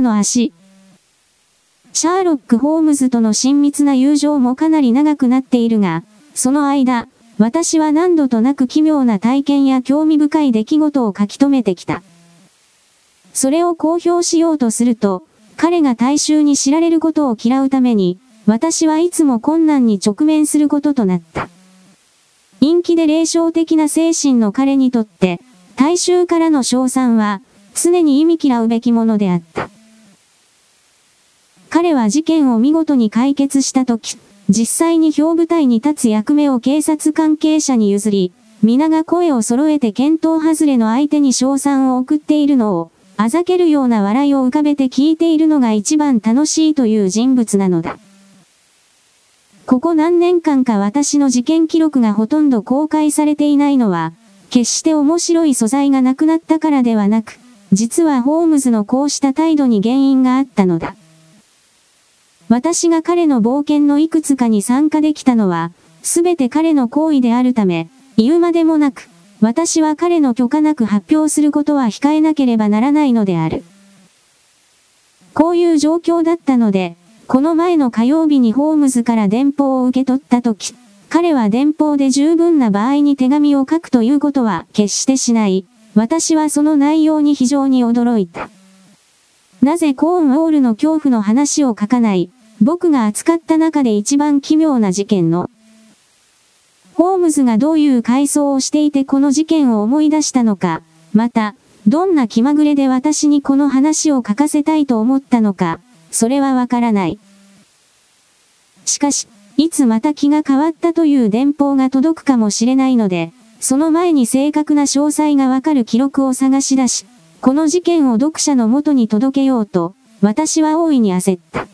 の足。シャーロック・ホームズとの親密な友情もかなり長くなっているが、その間、私は何度となく奇妙な体験や興味深い出来事を書き留めてきた。それを公表しようとすると、彼が大衆に知られることを嫌うために、私はいつも困難に直面することとなった。陰気で霊障的な精神の彼にとって、大衆からの称賛は、常に意味嫌うべきものであった。彼は事件を見事に解決したとき、実際に表舞台に立つ役目を警察関係者に譲り、皆が声を揃えて検討外れの相手に賞賛を送っているのを、あざけるような笑いを浮かべて聞いているのが一番楽しいという人物なのだ。ここ何年間か私の事件記録がほとんど公開されていないのは、決して面白い素材がなくなったからではなく、実はホームズのこうした態度に原因があったのだ。私が彼の冒険のいくつかに参加できたのは、すべて彼の行為であるため、言うまでもなく、私は彼の許可なく発表することは控えなければならないのである。こういう状況だったので、この前の火曜日にホームズから電報を受け取ったとき、彼は電報で十分な場合に手紙を書くということは決してしない。私はその内容に非常に驚いた。なぜコーンウォールの恐怖の話を書かない？僕が扱った中で一番奇妙な事件の、ホームズがどういう回想をしていてこの事件を思い出したのか、また、どんな気まぐれで私にこの話を書かせたいと思ったのか、それはわからない。しかし、いつまた気が変わったという電報が届くかもしれないので、その前に正確な詳細がわかる記録を探し出し、この事件を読者の元に届けようと、私は大いに焦った。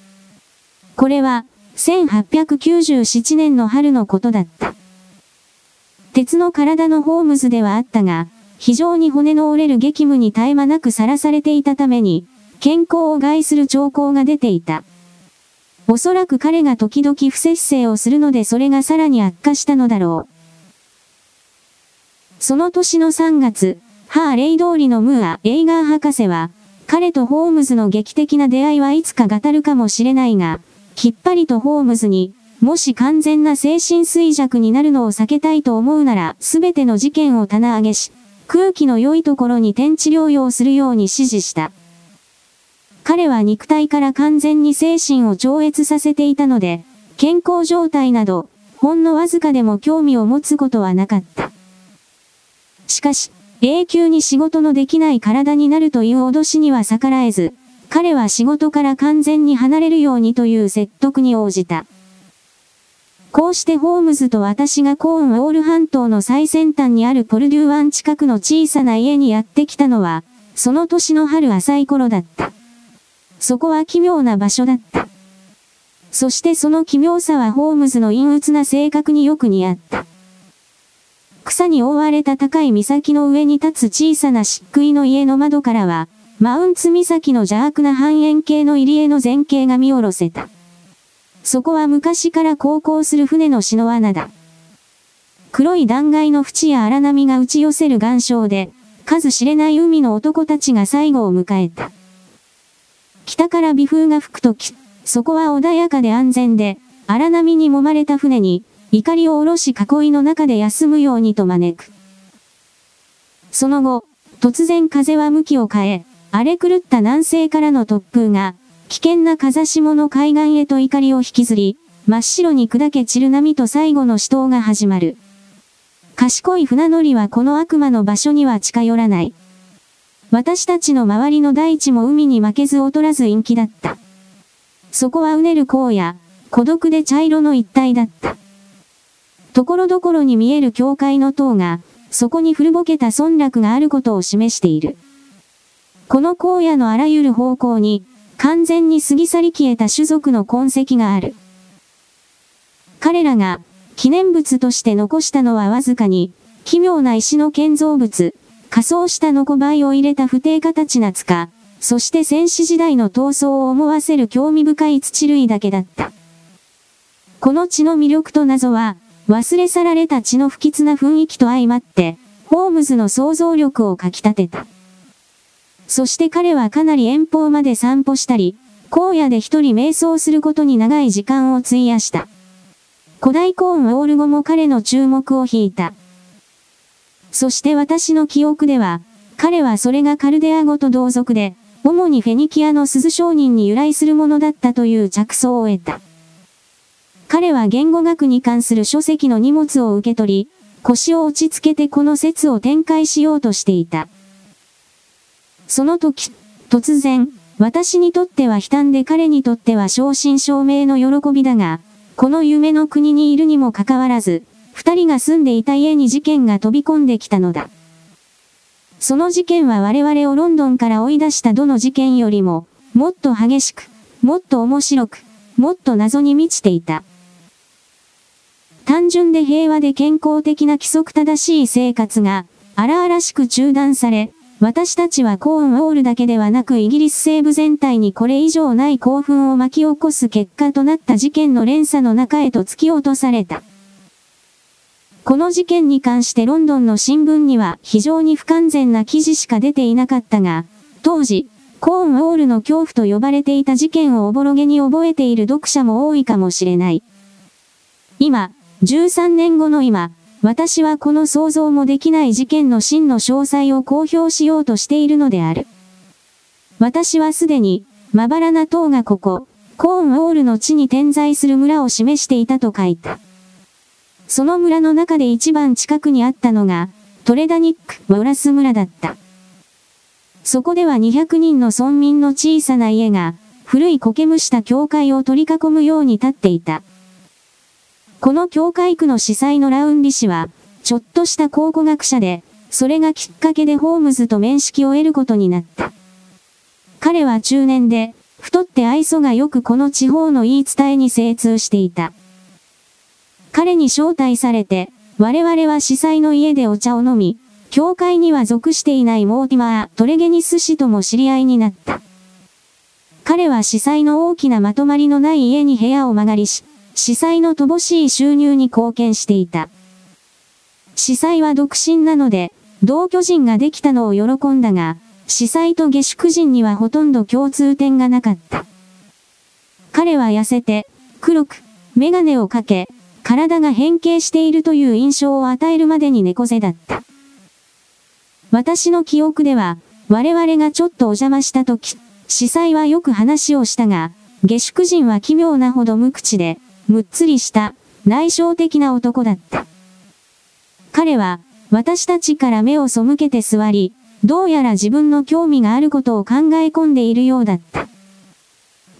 これは、1897年の春のことだった。鉄の体のホームズではあったが、非常に骨の折れる激務に絶え間なくさらされていたために、健康を害する兆候が出ていた。おそらく彼が時々不節制をするのでそれがさらに悪化したのだろう。その年の3月、ハーレイ通りのムーア・エイガー博士は、彼とホームズの劇的な出会いはいつか語るかもしれないが、きっぱりとホームズに、もし完全な精神衰弱になるのを避けたいと思うなら、すべての事件を棚上げし、空気の良いところに天地療養するように指示した。彼は肉体から完全に精神を超越させていたので、健康状態など、ほんのわずかでも興味を持つことはなかった。しかし、永久に仕事のできない体になるという脅しには逆らえず、彼は仕事から完全に離れるようにという説得に応じた。こうしてホームズと私がコーンウォール半島の最先端にあるポルデュー湾近くの小さな家にやってきたのは、その年の春浅い頃だった。そこは奇妙な場所だった。そしてその奇妙さはホームズの陰鬱な性格によく似合った。草に覆われた高い岬の上に立つ小さな漆喰の家の窓からは、マウンツ岬の邪悪な半円形の入り江の前景が見下ろせた。そこは昔から航行する船の篠穴だ。黒い断崖の縁や荒波が打ち寄せる岩礁で、数知れない海の男たちが最後を迎えた。北から微風が吹くとき、そこは穏やかで安全で、荒波に揉まれた船に、怒りを下ろし囲いの中で休むようにと招く。その後、突然風は向きを変え、荒れ狂った南西からの突風が、危険な風下の海岸へと怒りを引きずり、真っ白に砕け散る波と最後の死闘が始まる。賢い船乗りはこの悪魔の場所には近寄らない。私たちの周りの大地も海に負けず劣らず陰気だった。そこはうねる荒野、孤独で茶色の一帯だった。ところどころに見える教会の塔が、そこに古ぼけた村落があることを示している。この荒野のあらゆる方向に、完全に過ぎ去り消えた種族の痕跡がある。彼らが、記念物として残したのはわずかに、奇妙な石の建造物、仮装したのこ灰を入れた不定形な塚、そして戦士時代の闘争を思わせる興味深い土類だけだった。この地の魅力と謎は、忘れ去られた地の不吉な雰囲気と相まって、ホームズの想像力をかき立てた。そして彼はかなり遠方まで散歩したり、荒野で一人瞑想することに長い時間を費やした。古代コーンオール語も彼の注目を引いた。そして私の記憶では、彼はそれがカルデア語と同族で、主にフェニキアの鈴商人に由来するものだったという着想を得た。彼は言語学に関する書籍の荷物を受け取り、腰を落ち着けてこの説を展開しようとしていた。その時、突然、私にとっては悲嘆で彼にとっては正真正銘の喜びだが、この夢の国にいるにもかかわらず、二人が住んでいた家に事件が飛び込んできたのだ。その事件は我々をロンドンから追い出したどの事件よりも、もっと激しく、もっと面白く、もっと謎に満ちていた。単純で平和で健康的な規則正しい生活が、荒々しく中断され、私たちはコーンウォールだけではなくイギリス西部全体にこれ以上ない興奮を巻き起こす結果となった事件の連鎖の中へと突き落とされた。この事件に関してロンドンの新聞には非常に不完全な記事しか出ていなかったが、当時、コーンウォールの恐怖と呼ばれていた事件をおぼろげに覚えている読者も多いかもしれない。今、13年後の今、私はこの想像もできない事件の真の詳細を公表しようとしているのである。私はすでに、まばらな塔がここ、コーンウォールの地に点在する村を示していたと書いた。その村の中で一番近くにあったのが、トレダニック・ウラス村だった。そこでは200人の村民の小さな家が、古い苔むした教会を取り囲むように立っていた。この教会区の司祭のラウンリ氏は、ちょっとした考古学者で、それがきっかけでホームズと面識を得ることになった。彼は中年で、太って愛想がよくこの地方の言い伝えに精通していた。彼に招待されて、我々は司祭の家でお茶を飲み、教会には属していないモーティマー・トレゲニス氏とも知り合いになった。彼は司祭の大きなまとまりのない家に部屋を間借りし、司祭の乏しい収入に貢献していた。司祭は独身なので、同居人ができたのを喜んだが、司祭と下宿人にはほとんど共通点がなかった。彼は痩せて、黒く、メガネをかけ、体が変形しているという印象を与えるまでに猫背だった。私の記憶では、我々がちょっとお邪魔した時、司祭はよく話をしたが、下宿人は奇妙なほど無口で、むっつりした、内省的な男だった。彼は、私たちから目を背けて座り、どうやら自分の興味があることを考え込んでいるようだった。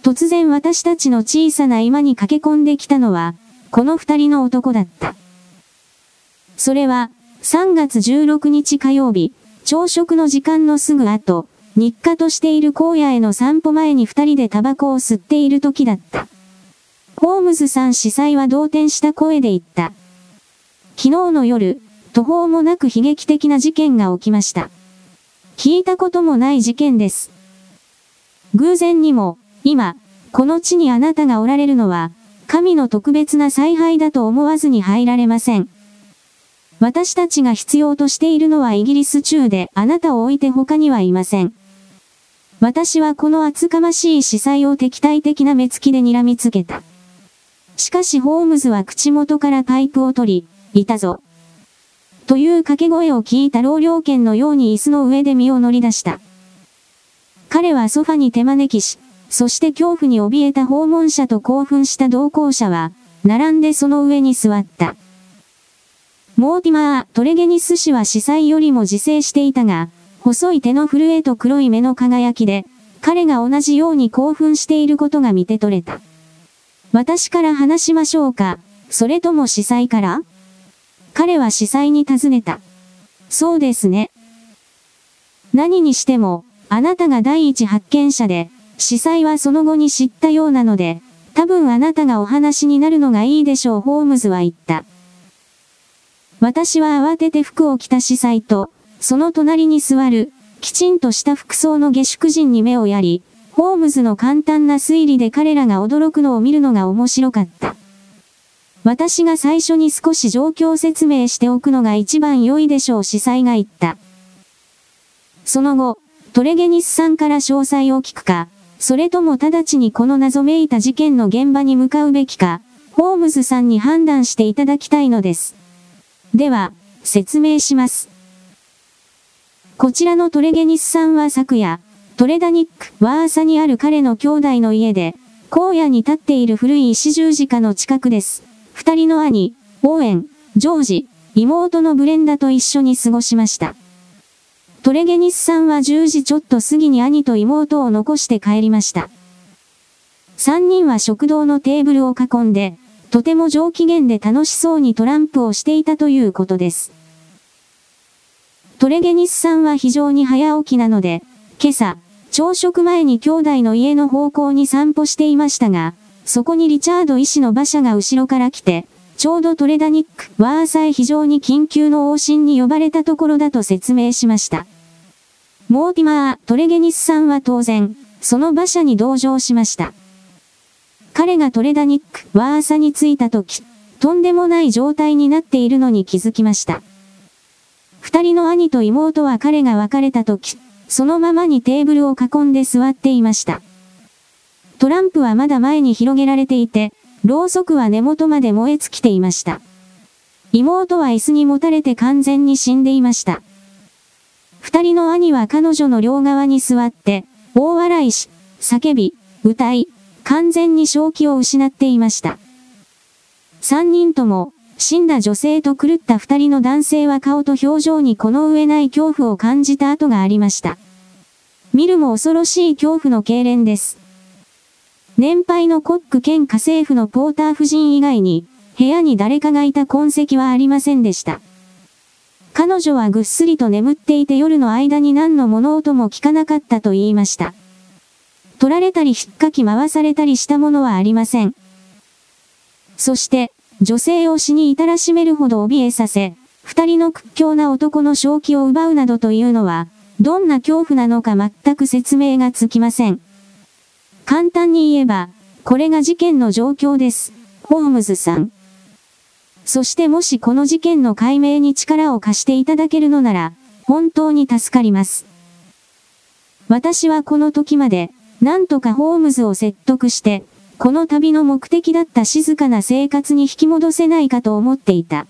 突然私たちの小さな居間に駆け込んできたのは、この二人の男だった。それは、3月16日火曜日、朝食の時間のすぐ後、日課としている荒野への散歩前に二人でタバコを吸っている時だった。ホームズさん司祭は動転した声で言った。昨日の夜、途方もなく悲劇的な事件が起きました。聞いたこともない事件です。偶然にも、今、この地にあなたがおられるのは、神の特別な采配だと思わずに入られません。私たちが必要としているのはイギリス中であなたを置いて他にはいません。私はこの厚かましい司祭を敵対的な目つきで睨みつけた。しかしホームズは口元からパイプを取り、いたぞ。という掛け声を聞いた老領犬のように椅子の上で身を乗り出した。彼はソファに手招きし、そして恐怖に怯えた訪問者と興奮した同行者は、並んでその上に座った。モーティマー・トレゲニス氏は司祭よりも自制していたが、細い手の震えと黒い目の輝きで、彼が同じように興奮していることが見て取れた。私から話しましょうか、それとも司祭から？彼は司祭に尋ねた。そうですね。何にしても、あなたが第一発見者で、司祭はその後に知ったようなので、多分あなたがお話になるのがいいでしょうホームズは言った。私は慌てて服を着た司祭と、その隣に座る、きちんとした服装の下宿人に目をやり、ホームズの簡単な推理で彼らが驚くのを見るのが面白かった。私が最初に少し状況説明しておくのが一番良いでしょう司祭が言った。その後、トレゲニスさんから詳細を聞くか、それとも直ちにこの謎めいた事件の現場に向かうべきか、ホームズさんに判断していただきたいのです。では、説明します。こちらのトレゲニスさんは昨夜、トレダニック、ワーサにある彼の兄弟の家で、荒野に立っている古い石十字架の近くです。二人の兄、オーエン、ジョージ、妹のブレンダと一緒に過ごしました。トレゲニスさんは10時ちょっと過ぎに兄と妹を残して帰りました。三人は食堂のテーブルを囲んで、とても上機嫌で楽しそうにトランプをしていたということです。トレゲニスさんは非常に早起きなので、今朝、朝食前に兄弟の家の方向に散歩していましたが、そこにリチャード医師の馬車が後ろから来て、ちょうどトレダニック、ワーサイ非常に緊急の往診に呼ばれたところだと説明しました。モーティマー、トレゲニスさんは当然、その馬車に同乗しました。彼がトレダニック、ワーサに着いた時、とんでもない状態になっているのに気づきました。二人の兄と妹は彼が別れた時、そのままにテーブルを囲んで座っていました。トランプはまだ前に広げられていて、ろうそくは根元まで燃え尽きていました。妹は椅子に持たれて完全に死んでいました。二人の兄は彼女の両側に座って、大笑いし、叫び、歌い、完全に正気を失っていました。三人とも、死んだ女性と狂った二人の男性は顔と表情にこの上ない恐怖を感じた跡がありました。見るも恐ろしい恐怖の痙攣です。年配のコック兼家政婦のポーター夫人以外に、部屋に誰かがいた痕跡はありませんでした。彼女はぐっすりと眠っていて夜の間に何の物音も聞かなかったと言いました。取られたり引っかき回されたりしたものはありません。そして、女性を死に至らしめるほど怯えさせ、二人の屈強な男の正気を奪うなどというのは、どんな恐怖なのか全く説明がつきません。簡単に言えば、これが事件の状況です。ホームズさん。そしてもしこの事件の解明に力を貸していただけるのなら、本当に助かります。私はこの時まで、なんとかホームズを説得して、この旅の目的だった静かな生活に引き戻せないかと思っていた。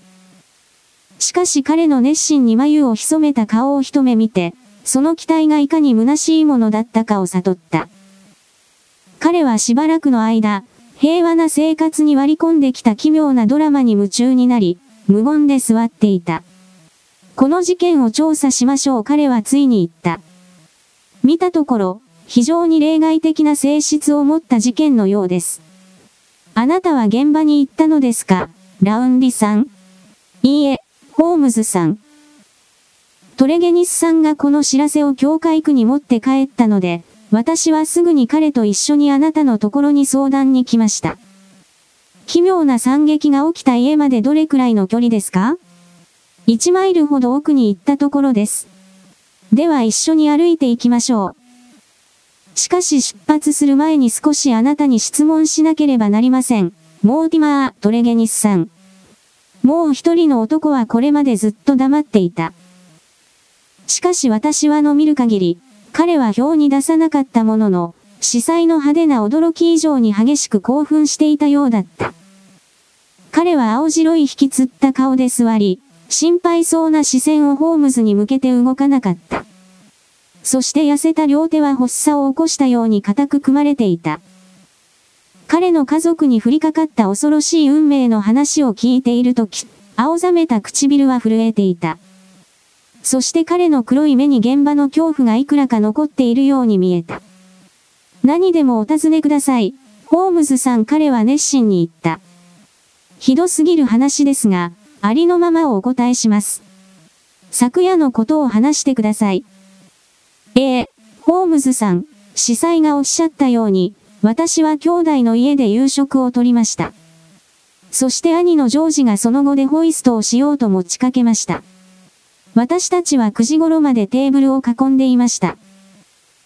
しかし彼の熱心に眉を潜めた顔を一目見て、その期待がいかに虚しいものだったかを悟った。彼はしばらくの間、平和な生活に割り込んできた奇妙なドラマに夢中になり、無言で座っていた。この事件を調査しましょう彼はついに言った。見たところ、非常に例外的な性質を持った事件のようです。あなたは現場に行ったのですか？ラウンリさんいいえ、ホームズさん。トレゲニスさんがこの知らせを教会区に持って帰ったので、私はすぐに彼と一緒にあなたのところに相談に来ました。奇妙な惨劇が起きた家までどれくらいの距離ですか ?1 マイルほど奥に行ったところです。では一緒に歩いて行きましょう。しかし出発する前に少しあなたに質問しなければなりません。モーティマー・トレゲニスさん。もう一人の男はこれまでずっと黙っていた。しかし私はの見る限り、彼は表に出さなかったものの、司祭の派手な驚き以上に激しく興奮していたようだった。彼は青白い引きつった顔で座り、心配そうな視線をホームズに向けて動かなかった。そして痩せた両手は発作を起こしたように固く組まれていた。彼の家族に降りかかった恐ろしい運命の話を聞いているとき、青ざめた唇は震えていた。そして彼の黒い目に現場の恐怖がいくらか残っているように見えた。何でもお尋ねください。ホームズさん彼は熱心に言った。ひどすぎる話ですが、ありのままをお答えします。昨夜のことを話してください。ええホームズさん、司祭がおっしゃったように、私は兄弟の家で夕食をとりました。そして兄のジョージがその後でホイストをしようと持ちかけました。私たちは9時頃までテーブルを囲んでいました。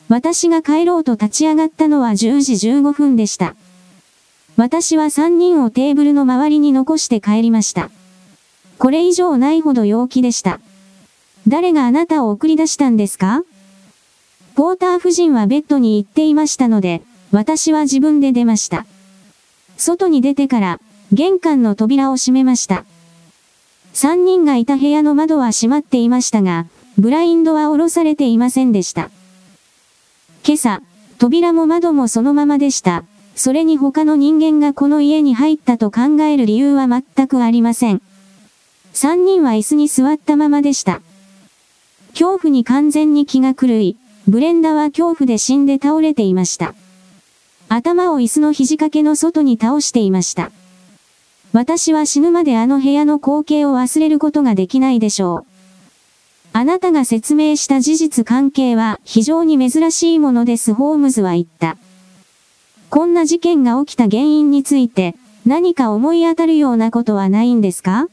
私が帰ろうと立ち上がったのは10時15分でした。私は3人をテーブルの周りに残して帰りました。これ以上ないほど陽気でした。誰があなたを送り出したんですか？ポーター夫人はベッドに行っていましたので、私は自分で出ました。外に出てから、玄関の扉を閉めました。三人がいた部屋の窓は閉まっていましたが、ブラインドは下ろされていませんでした。今朝、扉も窓もそのままでした。それに他の人間がこの家に入ったと考える理由は全くありません。三人は椅子に座ったままでした。恐怖に完全に気が狂い、ブレンダは恐怖で死んで倒れていました。頭を椅子の肘掛けの外に倒していました。私は死ぬまであの部屋の光景を忘れることができないでしょう。あなたが説明した事実関係は非常に珍しいものです、ホームズは言った。こんな事件が起きた原因について何か思い当たるようなことはないんですか？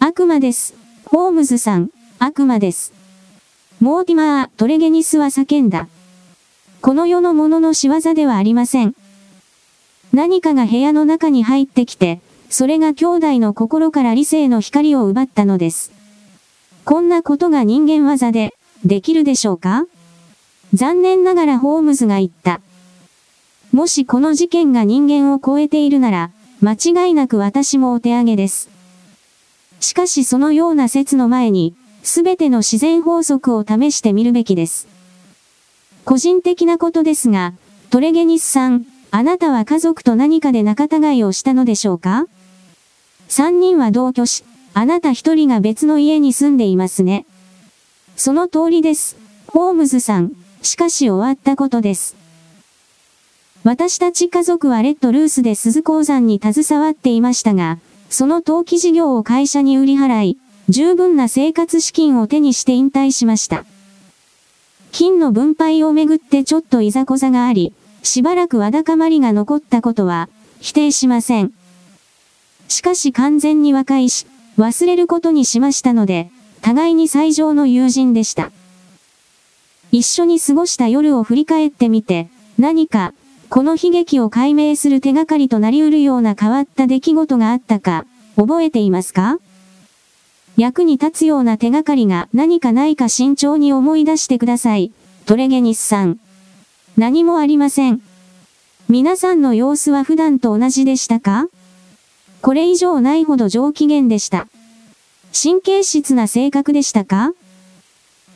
悪魔です。ホームズさん、悪魔です。モーティマー・トレゲニスは叫んだ。この世のものの仕業ではありません。何かが部屋の中に入ってきて、それが兄弟の心から理性の光を奪ったのです。こんなことが人間技で、できるでしょうか？残念ながらホームズが言った。もしこの事件が人間を超えているなら、間違いなく私もお手上げです。しかしそのような説の前に、すべての自然法則を試してみるべきです。個人的なことですが、トレゲニスさん、あなたは家族と何かで仲違いをしたのでしょうか？三人は同居し、あなた一人が別の家に住んでいますね。その通りです。ホームズさん、しかし終わったことです。私たち家族はレッドルースで鈴鉱山に携わっていましたが、その登記事業を会社に売り払い、十分な生活資金を手にして引退しました。金の分配をめぐってちょっといざこざがあり、しばらくわだかまりが残ったことは、否定しません。しかし完全に和解し、忘れることにしましたので、互いに最上の友人でした。一緒に過ごした夜を振り返ってみて、何か、この悲劇を解明する手がかりとなり得るような変わった出来事があったか、覚えていますか？役に立つような手がかりが何かないか慎重に思い出してください。トレゲニスさん。何もありません。皆さんの様子は普段と同じでしたか？これ以上ないほど上機嫌でした。神経質な性格でしたか？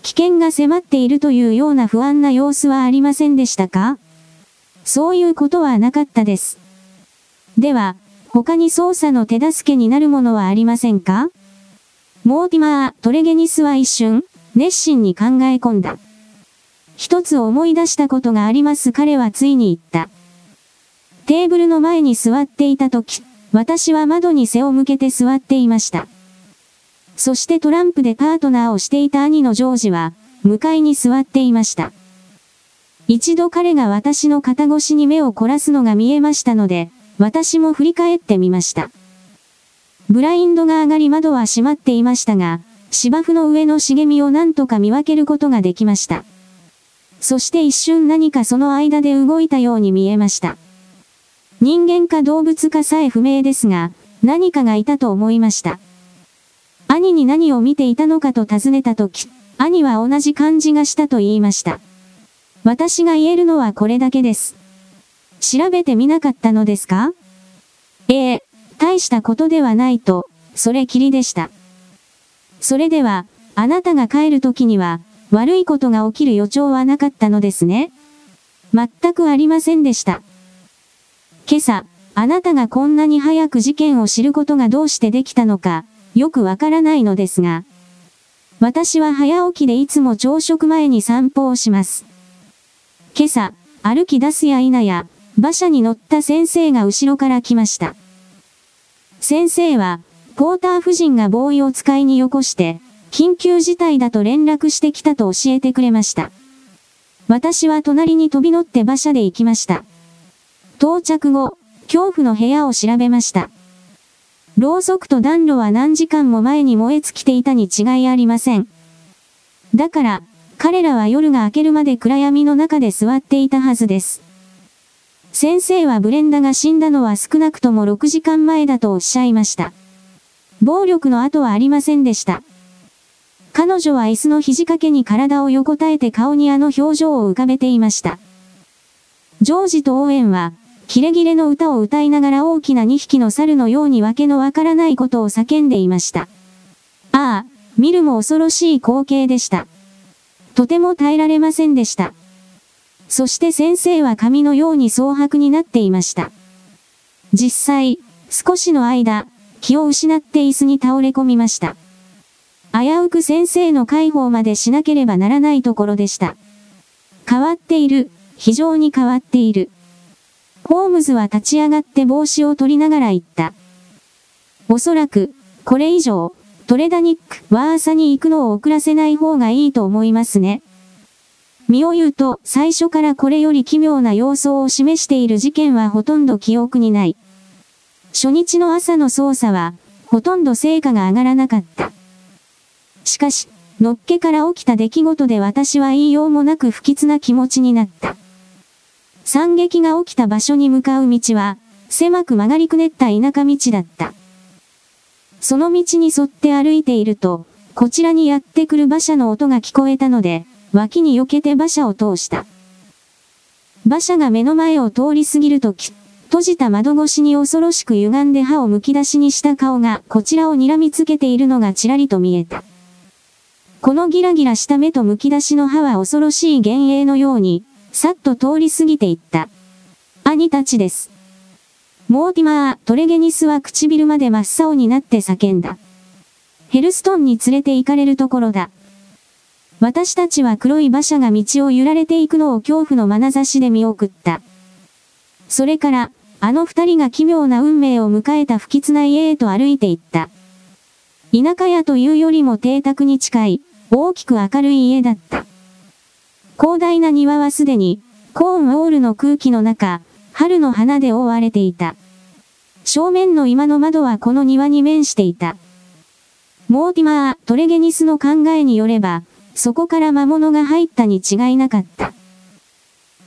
危険が迫っているというような不安な様子はありませんでしたか？そういうことはなかったです。では、他に操作の手助けになるものはありませんか？モーティマー・トレゲニスは一瞬、熱心に考え込んだ。一つ思い出したことがあります彼はついに言った。テーブルの前に座っていた時、私は窓に背を向けて座っていました。そしてトランプでパートナーをしていた兄のジョージは、向かいに座っていました。一度彼が私の肩越しに目を凝らすのが見えましたので、私も振り返ってみました。ブラインドが上がり窓は閉まっていましたが、芝生の上の茂みを何とか見分けることができました。そして一瞬何かその間で動いたように見えました。人間か動物かさえ不明ですが、何かがいたと思いました。兄に何を見ていたのかと尋ねたとき、兄は同じ感じがしたと言いました。私が言えるのはこれだけです。調べてみなかったのですか？ええ、大したことではないと、それきりでした。それでは、あなたが帰る時には、悪いことが起きる予兆はなかったのですね全くありませんでした。今朝、あなたがこんなに早く事件を知ることがどうしてできたのか、よくわからないのですが、私は早起きでいつも朝食前に散歩をします。今朝、歩き出すや否や、馬車に乗った先生が後ろから来ました。先生は、ポーター夫人がボーイを使いによこして、緊急事態だと連絡してきたと教えてくれました。私は隣に飛び乗って馬車で行きました。到着後、恐怖の部屋を調べました。ろうそくと暖炉は何時間も前に燃え尽きていたに違いありません。だから、彼らは夜が明けるまで暗闇の中で座っていたはずです。先生はブレンダが死んだのは少なくとも6時間前だとおっしゃいました。暴力の跡はありませんでした。彼女は椅子の肘掛けに体を横たえて顔にあの表情を浮かべていました。ジョージとオーエンは、キレキレの歌を歌いながら大きな2匹の猿のようにわけのわからないことを叫んでいました。ああ、見るも恐ろしい光景でした。とても耐えられませんでした。そして先生は髪のように蒼白になっていました。実際、少しの間、気を失って椅子に倒れ込みました。危うく先生の介抱までしなければならないところでした。変わっている、非常に変わっている。ホームズは立ち上がって帽子を取りながら言った。おそらく、これ以上、トレダニック、ワーサに行くのを遅らせない方がいいと思いますね。身を言うと、最初からこれより奇妙な様相を示している事件はほとんど記憶にない。初日の朝の捜査は、ほとんど成果が上がらなかった。しかし、のっけから起きた出来事で私は言いようもなく不吉な気持ちになった。惨劇が起きた場所に向かう道は、狭く曲がりくねった田舎道だった。その道に沿って歩いていると、こちらにやってくる馬車の音が聞こえたので、脇に避けて馬車を通した。馬車が目の前を通り過ぎるとき、閉じた窓越しに恐ろしく歪んで歯をむき出しにした顔がこちらを睨みつけているのがちらりと見えた。このギラギラした目とむき出しの歯は恐ろしい幻影のように、さっと通り過ぎていった。兄たちです。モーティマー、トレゲニスは唇まで真っ青になって叫んだ。ヘルストンに連れて行かれるところだ。私たちは黒い馬車が道を揺られていくのを恐怖の眼差しで見送った。それから、あの二人が奇妙な運命を迎えた不吉な家へと歩いて行った。田舎屋というよりも邸宅に近い、大きく明るい家だった。広大な庭はすでに、コーンウォールの空気の中、春の花で覆われていた。正面の今の窓はこの庭に面していた。モーティマー・トレゲニスの考えによれば、そこから魔物が入ったに違いなかった。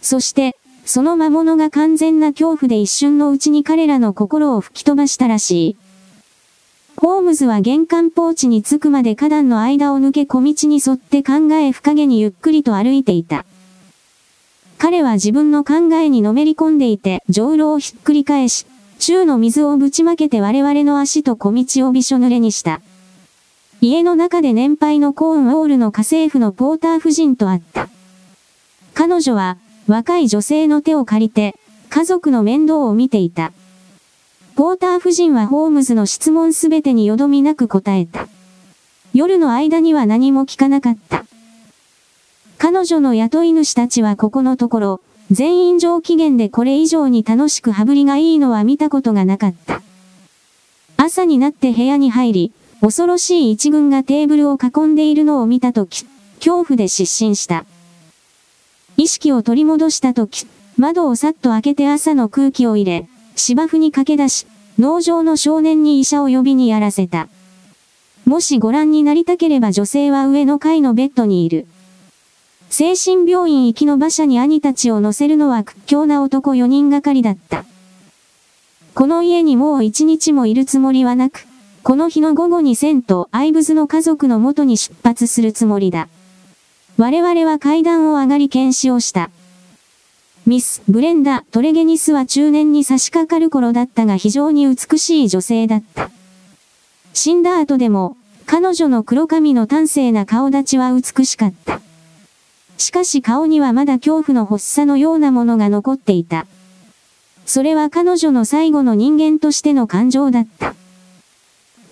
そして、その魔物が完全な恐怖で一瞬のうちに彼らの心を吹き飛ばしたらしい。ホームズは玄関ポーチに着くまで花壇の間を抜け小道に沿って考え深げにゆっくりと歩いていた。彼は自分の考えにのめり込んでいて、上路をひっくり返し、宙の水をぶちまけて我々の足と小道をびしょ濡れにした。家の中で年配のコーンウォールの家政婦のポーター夫人と会った。彼女は、若い女性の手を借りて、家族の面倒を見ていた。ポーター夫人はホームズの質問すべてによどみなく答えた。夜の間には何も聞かなかった。彼女の雇い主たちはここのところ、全員上機嫌でこれ以上に楽しく羽振りがいいのは見たことがなかった。朝になって部屋に入り、恐ろしい一軍がテーブルを囲んでいるのを見たとき、恐怖で失神した。意識を取り戻したとき、窓をさっと開けて朝の空気を入れ、芝生に駆け出し、農場の少年に医者を呼びにやらせた。もしご覧になりたければ女性は上の階のベッドにいる。精神病院行きの馬車に兄たちを乗せるのは屈強な男4人がかりだった。この家にもう一日もいるつもりはなく、この日の午後にセント・アイブズの家族の元に出発するつもりだ。我々は階段を上がり検視をした。ミス・ブレンダ・トレゲニスは中年に差し掛かる頃だったが非常に美しい女性だった。死んだ後でも、彼女の黒髪の端正な顔立ちは美しかった。しかし顔にはまだ恐怖の発作のようなものが残っていた。それは彼女の最後の人間としての感情だった。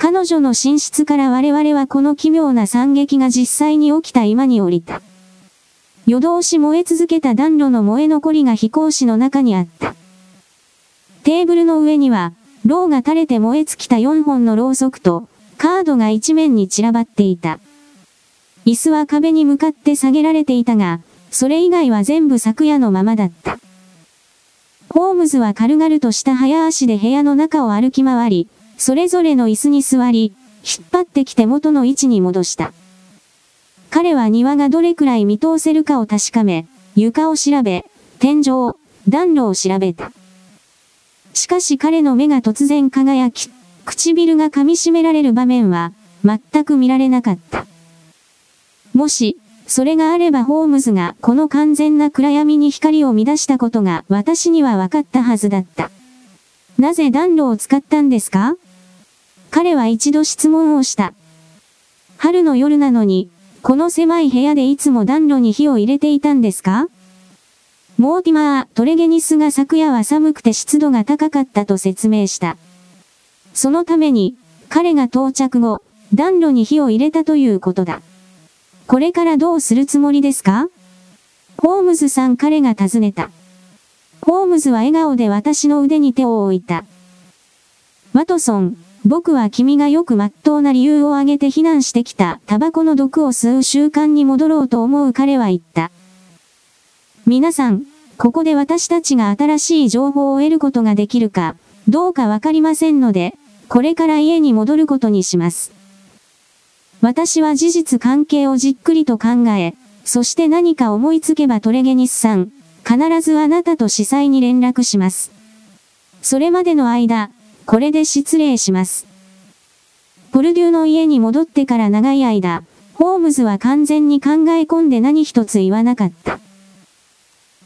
彼女の寝室から我々はこの奇妙な惨劇が実際に起きた今に降りた。夜通し燃え続けた暖炉の燃え残りが飛行士の中にあった。テーブルの上には、ろうが垂れて燃え尽きた4本のろうそくと、カードが一面に散らばっていた。椅子は壁に向かって下げられていたが、それ以外は全部昨夜のままだった。ホームズは軽々とした早足で部屋の中を歩き回り、それぞれの椅子に座り、引っ張ってきて元の位置に戻した。彼は庭がどれくらい見通せるかを確かめ、床を調べ、天井、暖炉を調べた。しかし彼の目が突然輝き、唇が噛み締められる場面は、全く見られなかった。もし、それがあればホームズがこの完全な暗闇に光を乱したことが私には分かったはずだった。なぜ暖炉を使ったんですか？彼は一度質問をした。春の夜なのに、この狭い部屋でいつも暖炉に火を入れていたんですか？モーティマー・トレゲニスが昨夜は寒くて湿度が高かったと説明した。そのために、彼が到着後、暖炉に火を入れたということだ。これからどうするつもりですか？ホームズさん彼が尋ねた。ホームズは笑顔で私の腕に手を置いた。ワトソン、僕は君がよく真っ当な理由を挙げて非難してきたタバコの毒を吸う習慣に戻ろうと思う彼は言った。皆さん、ここで私たちが新しい情報を得ることができるか、どうかわかりませんので、これから家に戻ることにします。私は事実関係をじっくりと考え、そして何か思いつけばトレゲニスさん、必ずあなたと司祭に連絡します。それまでの間、これで失礼します。ポルデューの家に戻ってから長い間、ホームズは完全に考え込んで何一つ言わなかった。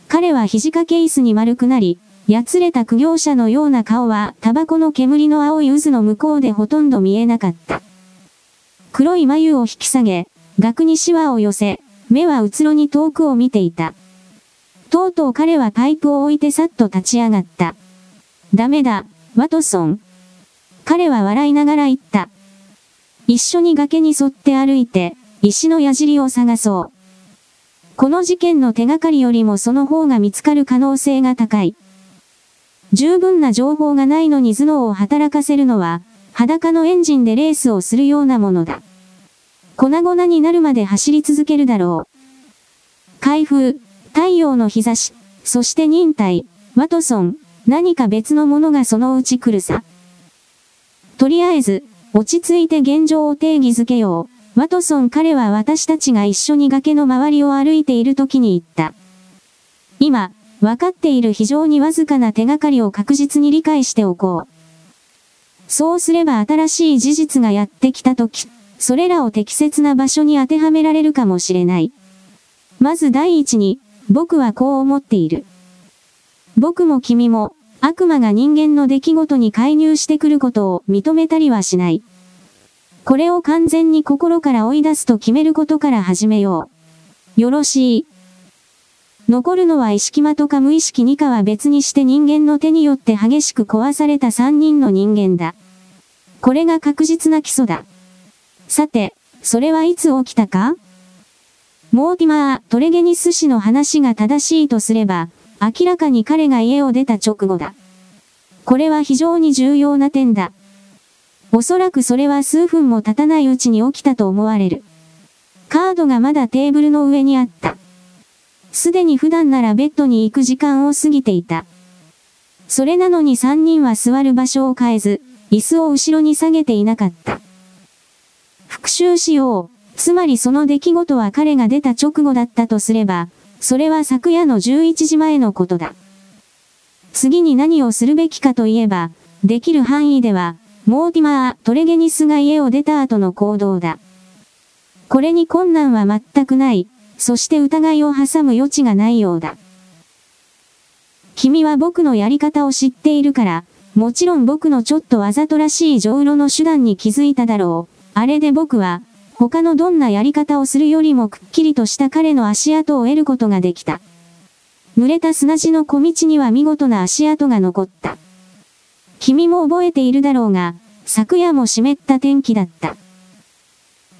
彼は肘掛け椅子に丸くなり、やつれた苦行者のような顔はタバコの煙の青い渦の向こうでほとんど見えなかった。黒い眉を引き下げ、額にシワを寄せ、目はうつろに遠くを見ていた。とうとう彼はパイプを置いてさっと立ち上がった。ダメだ、ワトソン。彼は笑いながら言った。一緒に崖に沿って歩いて、石の矢尻を探そう。この事件の手がかりよりもその方が見つかる可能性が高い。十分な情報がないのに頭脳を働かせるのは、裸のエンジンでレースをするようなものだ。粉々になるまで走り続けるだろう。開封、太陽の日差し、そして忍耐、ワトソン、何か別のものがそのうち来るさ。とりあえず、落ち着いて現状を定義づけよう。ワトソン彼は私たちが一緒に崖の周りを歩いている時に言った。今、分かっている非常にわずかな手がかりを確実に理解しておこう。そうすれば新しい事実がやってきた時、それらを適切な場所に当てはめられるかもしれない。まず第一に、僕はこう思っている。僕も君も、悪魔が人間の出来事に介入してくることを認めたりはしない。これを完全に心から追い出すと決めることから始めよう。よろしい。残るのは意識間とか無意識にかは別にして人間の手によって激しく壊された3人の人間だ。これが確実な基礎だ。さて、それはいつ起きたか？モーティマー・トレゲニス氏の話が正しいとすれば、明らかに彼が家を出た直後だ。これは非常に重要な点だ。おそらくそれは数分も経たないうちに起きたと思われる。カードがまだテーブルの上にあった。すでに普段ならベッドに行く時間を過ぎていた。それなのに3人は座る場所を変えず、椅子を後ろに下げていなかった。復習しよう。つまりその出来事は彼が出た直後だったとすれば、それは昨夜の11時前のことだ。次に何をするべきかといえば、できる範囲では、モーティマー・トレゲニスが家を出た後の行動だ。これに困難は全くない。そして疑いを挟む余地がないようだ。君は僕のやり方を知っているから、もちろん僕のちょっとわざとらしい上路の手段に気づいただろう。あれで僕は、他のどんなやり方をするよりもくっきりとした彼の足跡を得ることができた。濡れた砂地の小道には見事な足跡が残った。君も覚えているだろうが、昨夜も湿った天気だった。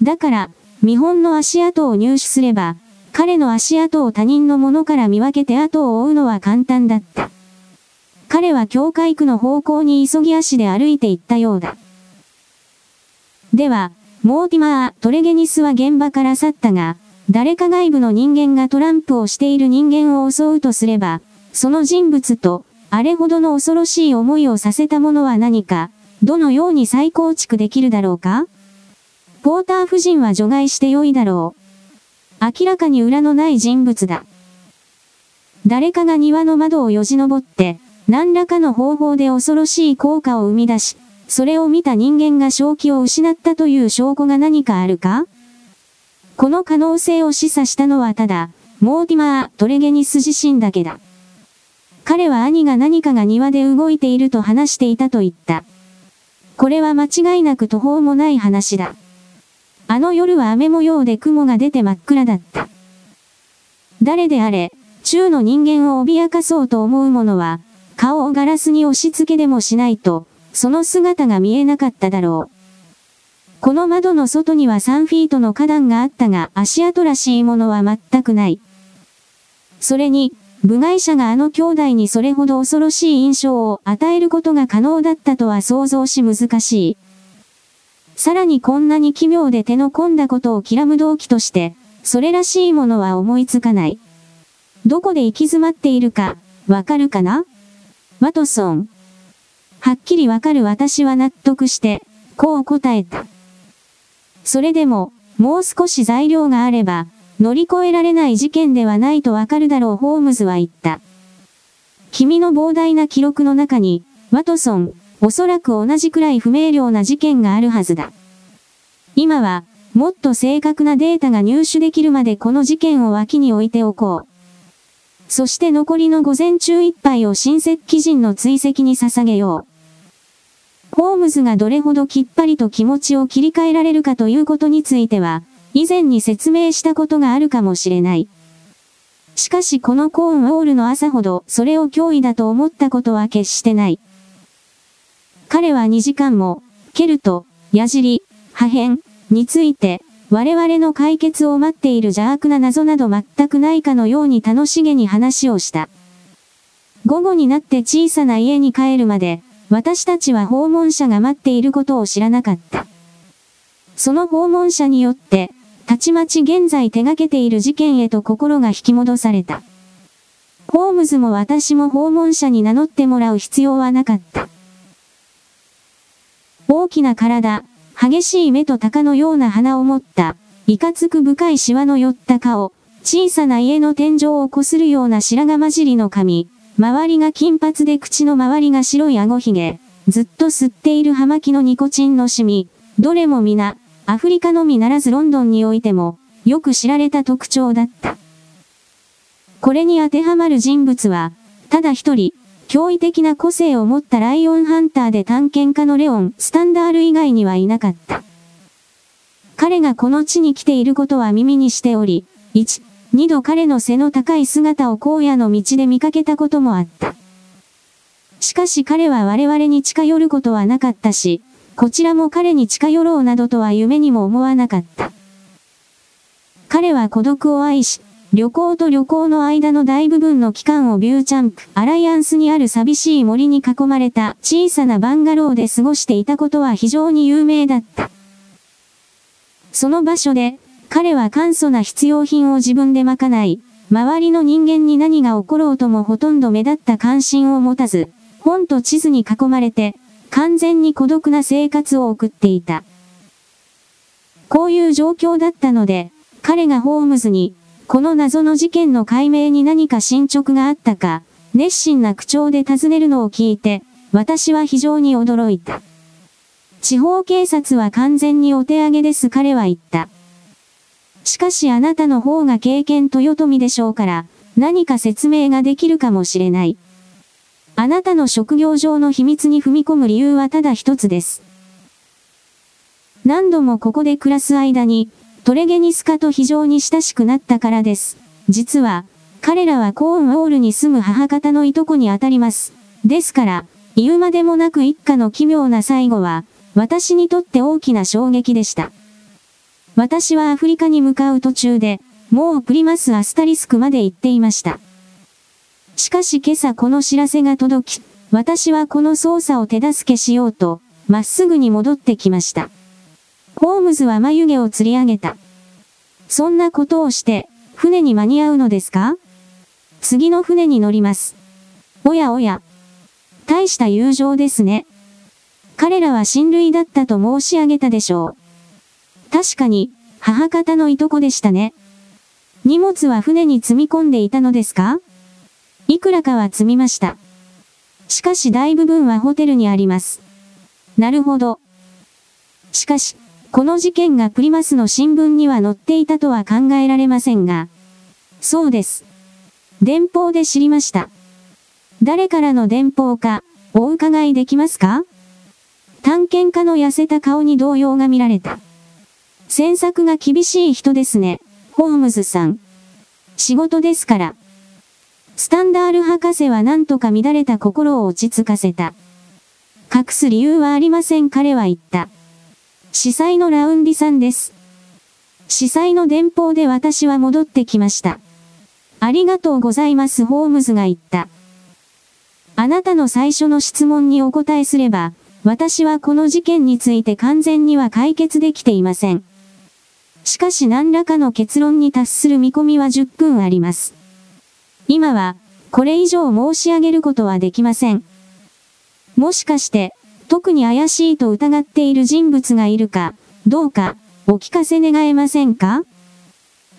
だから、見本の足跡を入手すれば、彼の足跡を他人のものから見分けて後を追うのは簡単だった。彼は教会区の方向に急ぎ足で歩いて行ったようだ。では、モーティマー・トレゲニスは現場から去ったが、誰か外部の人間がトランプをしている人間を襲うとすれば、その人物と、あれほどの恐ろしい思いをさせたものは何か、どのように再構築できるだろうか？ポーター夫人は除外してよいだろう。明らかに裏のない人物だ。誰かが庭の窓をよじ登って、何らかの方法で恐ろしい効果を生み出し、それを見た人間が正気を失ったという証拠が何かあるか？この可能性を示唆したのはただ、モーティマー・トレゲニス自身だけだ。彼は兄が何かが庭で動いていると話していたと言った。これは間違いなく途方もない話だ。あの夜は雨模様で雲が出て真っ暗だった。誰であれ、中の人間を脅かそうと思う者は、顔をガラスに押し付けでもしないと、その姿が見えなかっただろう。この窓の外には3フィートの花壇があったが足跡らしいものは全くない。それに、部外者があの兄弟にそれほど恐ろしい印象を与えることが可能だったとは想像し難しい。さらにこんなに奇妙で手の込んだことをきらむ動機として、それらしいものは思いつかない。どこで行き詰まっているか、わかるかな？ワトソン。はっきりわかる私は納得して、こう答えた。それでも、もう少し材料があれば、乗り越えられない事件ではないとわかるだろうホームズは言った。君の膨大な記録の中に、ワトソン、おそらく同じくらい不明瞭な事件があるはずだ。今は、もっと正確なデータが入手できるまでこの事件を脇に置いておこう。そして残りの午前中いっぱいを親戚基人の追跡に捧げよう。ホームズがどれほどきっぱりと気持ちを切り替えられるかということについては、以前に説明したことがあるかもしれない。しかしこのコーンウォールの朝ほどそれを脅威だと思ったことは決してない。彼は2時間も、ケルト、矢尻、破片について、我々の解決を待っている邪悪な謎など全くないかのように楽しげに話をした。午後になって小さな家に帰るまで、私たちは訪問者が待っていることを知らなかった。その訪問者によって、たちまち現在手掛けている事件へと心が引き戻された。ホームズも私も訪問者に名乗ってもらう必要はなかった。大きな体、激しい目と鷹のような鼻を持った、いかつく深いシワの寄った顔、小さな家の天井をこするような白髪混じりの髪、周りが金髪で口の周りが白い顎ひげ、ずっと吸っている葉巻のニコチンのシミ、どれも皆、アフリカのみならずロンドンにおいても、よく知られた特徴だった。これに当てはまる人物は、ただ一人、驚異的な個性を持ったライオンハンターで探検家のレオン・スタンダール以外にはいなかった。彼がこの地に来ていることは耳にしており、1、二度彼の背の高い姿を荒野の道で見かけたこともあった。しかし彼は我々に近寄ることはなかったし、こちらも彼に近寄ろうなどとは夢にも思わなかった。彼は孤独を愛し、旅行と旅行の間の大部分の期間をビューチャンプ、アライアンスにある寂しい森に囲まれた小さなバンガローで過ごしていたことは非常に有名だった。その場所で、彼は簡素な必要品を自分で賄い、周りの人間に何が起ころうともほとんど目立った関心を持たず、本と地図に囲まれて、完全に孤独な生活を送っていた。こういう状況だったので、彼がホームズに、この謎の事件の解明に何か進捗があったか、熱心な口調で尋ねるのを聞いて、私は非常に驚いた。地方警察は完全にお手上げです彼は言った。しかしあなたの方が経験豊臣でしょうから、何か説明ができるかもしれない。あなたの職業上の秘密に踏み込む理由はただ一つです。何度もここで暮らす間に、トレゲニスカと非常に親しくなったからです。実は、彼らはコーンウォールに住む母方のいとこにあたります。ですから、言うまでもなく一家の奇妙な最後は、私にとって大きな衝撃でした。私はアフリカに向かう途中で、もうプリマスアスタリスクまで行っていました。しかし今朝この知らせが届き、私はこの捜査を手助けしようと、まっすぐに戻ってきました。ホームズは眉毛を吊り上げた。そんなことをして、船に間に合うのですか？次の船に乗ります。おやおや。大した友情ですね。彼らは親類だったと申し上げたでしょう。確かに、母方のいとこでしたね。荷物は船に積み込んでいたのですか？いくらかは積みました。しかし大部分はホテルにあります。なるほど。しかし、この事件がプリマスの新聞には載っていたとは考えられませんが。そうです。電報で知りました。誰からの電報か、お伺いできますか？探検家の痩せた顔に動揺が見られた。詮索が厳しい人ですね、ホームズさん。仕事ですから。スタンダール博士は何とか乱れた心を落ち着かせた。隠す理由はありません彼は言った。司祭のラウンディさんです。司祭の電報で私は戻ってきました。ありがとうございますホームズが言った。あなたの最初の質問にお答えすれば、私はこの事件について完全には解決できていません。しかし何らかの結論に達する見込みは10分あります。今は、これ以上申し上げることはできません。もしかして、特に怪しいと疑っている人物がいるか、どうか、お聞かせ願えませんか？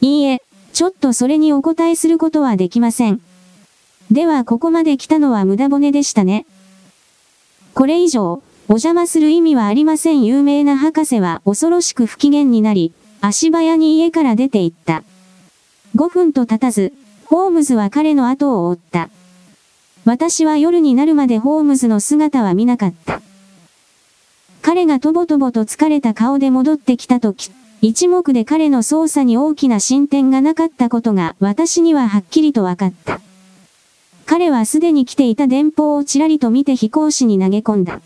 いいえ、ちょっとそれにお答えすることはできません。ではここまで来たのは無駄骨でしたね。これ以上、お邪魔する意味はありません有名な博士は恐ろしく不機嫌になり、足早に家から出て行った。5分と経たず、ホームズは彼の後を追った。私は夜になるまでホームズの姿は見なかった。彼がとぼとぼと疲れた顔で戻ってきた時、一目で彼の捜査に大きな進展がなかったことが私にははっきりと分かった。彼はすでに来ていた電報をちらりと見て飛行士に投げ込んだ。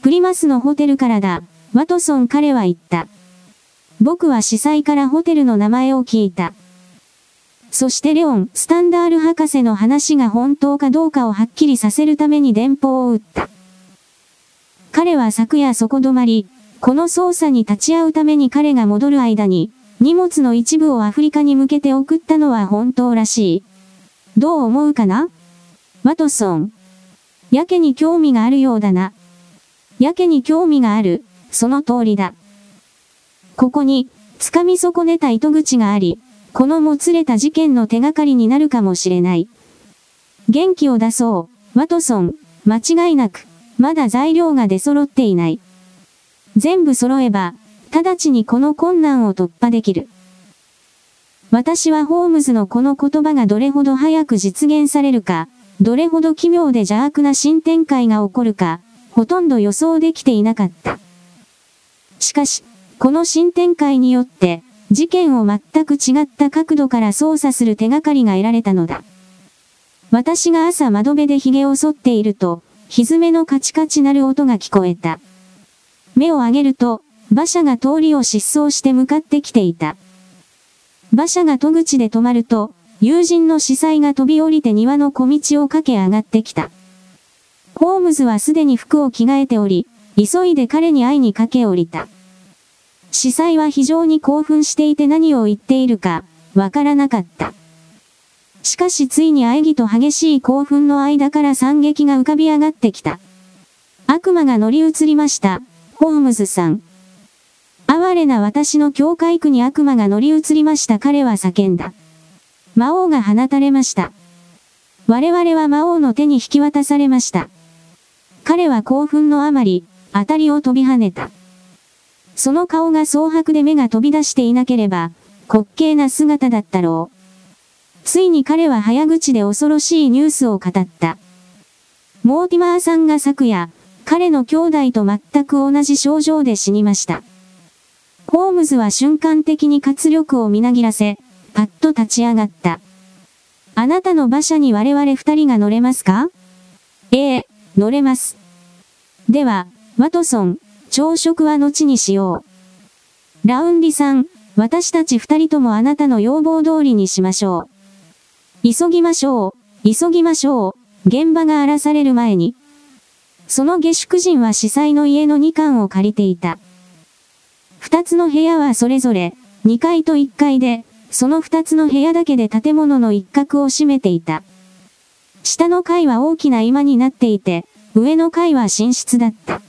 プリマスのホテルからだ、ワトソン彼は言った。僕は司祭からホテルの名前を聞いた。そしてレオン、スタンダール博士の話が本当かどうかをはっきりさせるために電報を打った。彼は昨夜そこ止まり、この捜査に立ち会うために彼が戻る間に、荷物の一部をアフリカに向けて送ったのは本当らしい。どう思うかな？ワトソン。やけに興味があるようだな。やけに興味がある、その通りだ。ここに、掴み損ねた糸口があり、このもつれた事件の手がかりになるかもしれない。元気を出そう、ワトソン、間違いなく、まだ材料が出揃っていない。全部揃えば、直ちにこの困難を突破できる。私はホームズのこの言葉がどれほど早く実現されるか、どれほど奇妙で邪悪な新展開が起こるか、ほとんど予想できていなかった。しかし、この新展開によって、事件を全く違った角度から操作する手がかりが得られたのだ。私が朝窓辺で髭を剃っていると、蹄のカチカチ鳴る音が聞こえた。目を上げると、馬車が通りを疾走して向かってきていた。馬車が戸口で止まると、友人の司祭が飛び降りて庭の小道を駆け上がってきた。ホームズはすでに服を着替えており、急いで彼に会いに駆け降りた。司祭は非常に興奮していて何を言っているか、わからなかった。しかしついに喘ぎと激しい興奮の間から惨劇が浮かび上がってきた。悪魔が乗り移りました、ホームズさん。哀れな私の教会区に悪魔が乗り移りました彼は叫んだ。魔王が放たれました。我々は魔王の手に引き渡されました。彼は興奮のあまり、当たりを飛び跳ねた。その顔が蒼白で目が飛び出していなければ、滑稽な姿だったろう。ついに彼は早口で恐ろしいニュースを語った。モーティマーさんが昨夜、彼の兄弟と全く同じ症状で死にました。ホームズは瞬間的に活力をみなぎらせ、パッと立ち上がった。あなたの馬車に我々二人が乗れますか？ええ、乗れます。では、ワトソン、朝食は後にしよう。ラウンディさん、私たち二人ともあなたの要望通りにしましょう。急ぎましょう、急ぎましょう、現場が荒らされる前に。その下宿人は司祭の家の2巻を借りていた。二つの部屋はそれぞれ、2階と1階で、その二つの部屋だけで建物の一角を占めていた。下の階は大きな居間になっていて、上の階は寝室だった。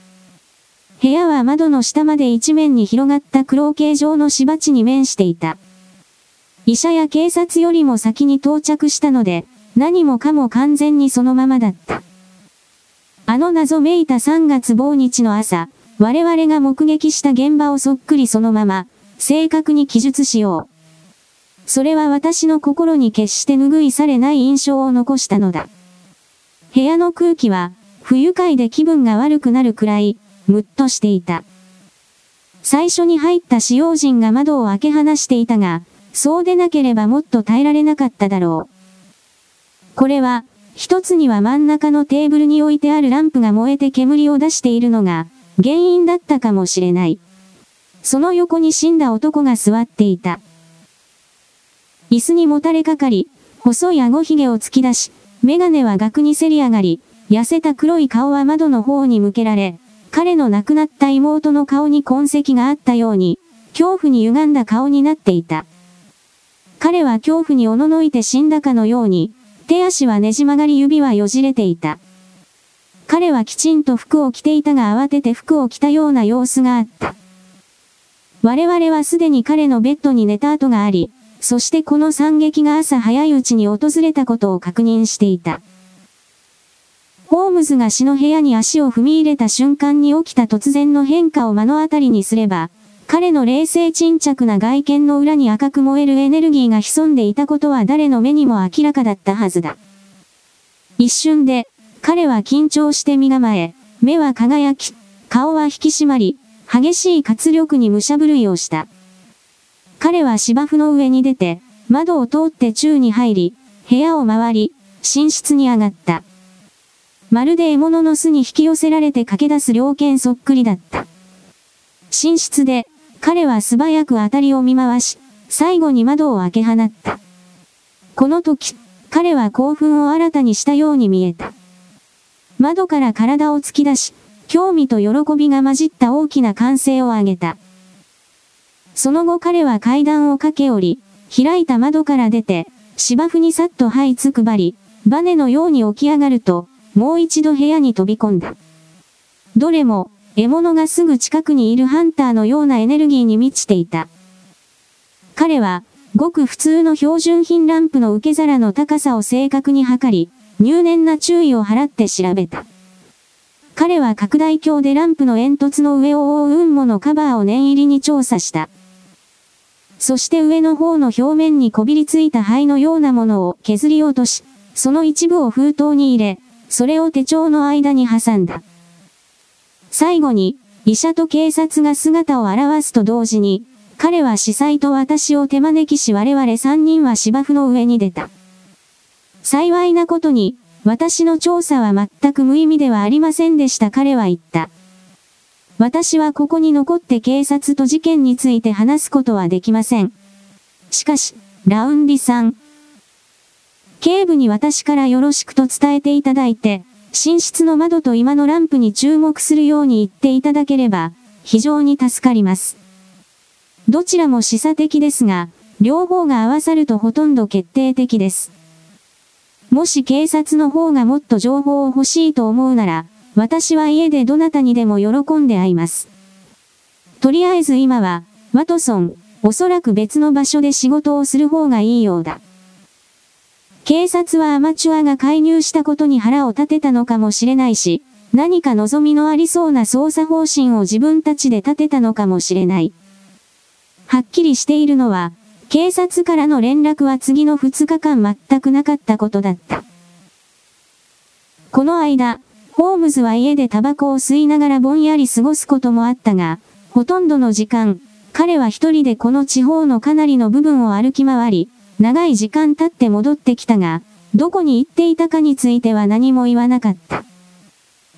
部屋は窓の下まで一面に広がった黒形状の芝地に面していた。医者や警察よりも先に到着したので、何もかも完全にそのままだった。あの謎めいた3月某日の朝、我々が目撃した現場をそっくりそのまま、正確に記述しよう。それは私の心に決して拭いされない印象を残したのだ。部屋の空気は、不愉快で気分が悪くなるくらい、むっとしていた。最初に入った使用人が窓を開け放していたが、そうでなければもっと耐えられなかっただろう。これは、一つには真ん中のテーブルに置いてあるランプが燃えて煙を出しているのが、原因だったかもしれない。その横に死んだ男が座っていた。椅子にもたれかかり、細い顎ひげを突き出し、メガネは額にせり上がり、痩せた黒い顔は窓の方に向けられ、彼の亡くなった妹の顔に痕跡があったように、恐怖に歪んだ顔になっていた。彼は恐怖におののいて死んだかのように、手足はねじ曲がり指はよじれていた。彼はきちんと服を着ていたが慌てて服を着たような様子があった。我々はすでに彼のベッドに寝た後があり、そしてこの惨劇が朝早いうちに訪れたことを確認していた。ホームズが死の部屋に足を踏み入れた瞬間に起きた突然の変化を目の当たりにすれば、彼の冷静沈着な外見の裏に赤く燃えるエネルギーが潜んでいたことは誰の目にも明らかだったはずだ。一瞬で、彼は緊張して身構え、目は輝き、顔は引き締まり、激しい活力に武者震いをした。彼は芝生の上に出て、窓を通って宙に入り、部屋を回り、寝室に上がった。まるで獲物の巣に引き寄せられて駆け出す猟犬そっくりだった。寝室で、彼は素早く当たりを見回し、最後に窓を開け放った。この時、彼は興奮を新たにしたように見えた。窓から体を突き出し、興味と喜びが混じった大きな歓声を上げた。その後彼は階段を駆け下り、開いた窓から出て、芝生にさっと這いつくばり、バネのように起き上がると、もう一度部屋に飛び込んだ。どれも、獲物がすぐ近くにいるハンターのようなエネルギーに満ちていた。彼は、ごく普通の標準品ランプの受け皿の高さを正確に測り、入念な注意を払って調べた。彼は拡大鏡でランプの煙突の上を覆う雲母のカバーを念入りに調査した。そして上の方の表面にこびりついた灰のようなものを削り落とし、その一部を封筒に入れ、それを手帳の間に挟んだ。最後に、医者と警察が姿を現すと同時に、彼は司祭と私を手招きし我々三人は芝生の上に出た。幸いなことに、私の調査は全く無意味ではありませんでした彼は言った。私はここに残って警察と事件について話すことはできません。しかし、ラウンディさん。警部に私からよろしくと伝えていただいて、寝室の窓と今のランプに注目するように言っていただければ、非常に助かります。どちらも示唆的ですが、両方が合わさるとほとんど決定的です。もし警察の方がもっと情報を欲しいと思うなら、私は家でどなたにでも喜んで会います。とりあえず今は、ワトソン、おそらく別の場所で仕事をする方がいいようだ。警察はアマチュアが介入したことに腹を立てたのかもしれないし、何か望みのありそうな捜査方針を自分たちで立てたのかもしれない。はっきりしているのは、警察からの連絡は次の2日間全くなかったことだった。この間、ホームズは家でタバコを吸いながらぼんやり過ごすこともあったが、ほとんどの時間、彼は一人でこの地方のかなりの部分を歩き回り、長い時間経って戻ってきたが、どこに行っていたかについては何も言わなかった。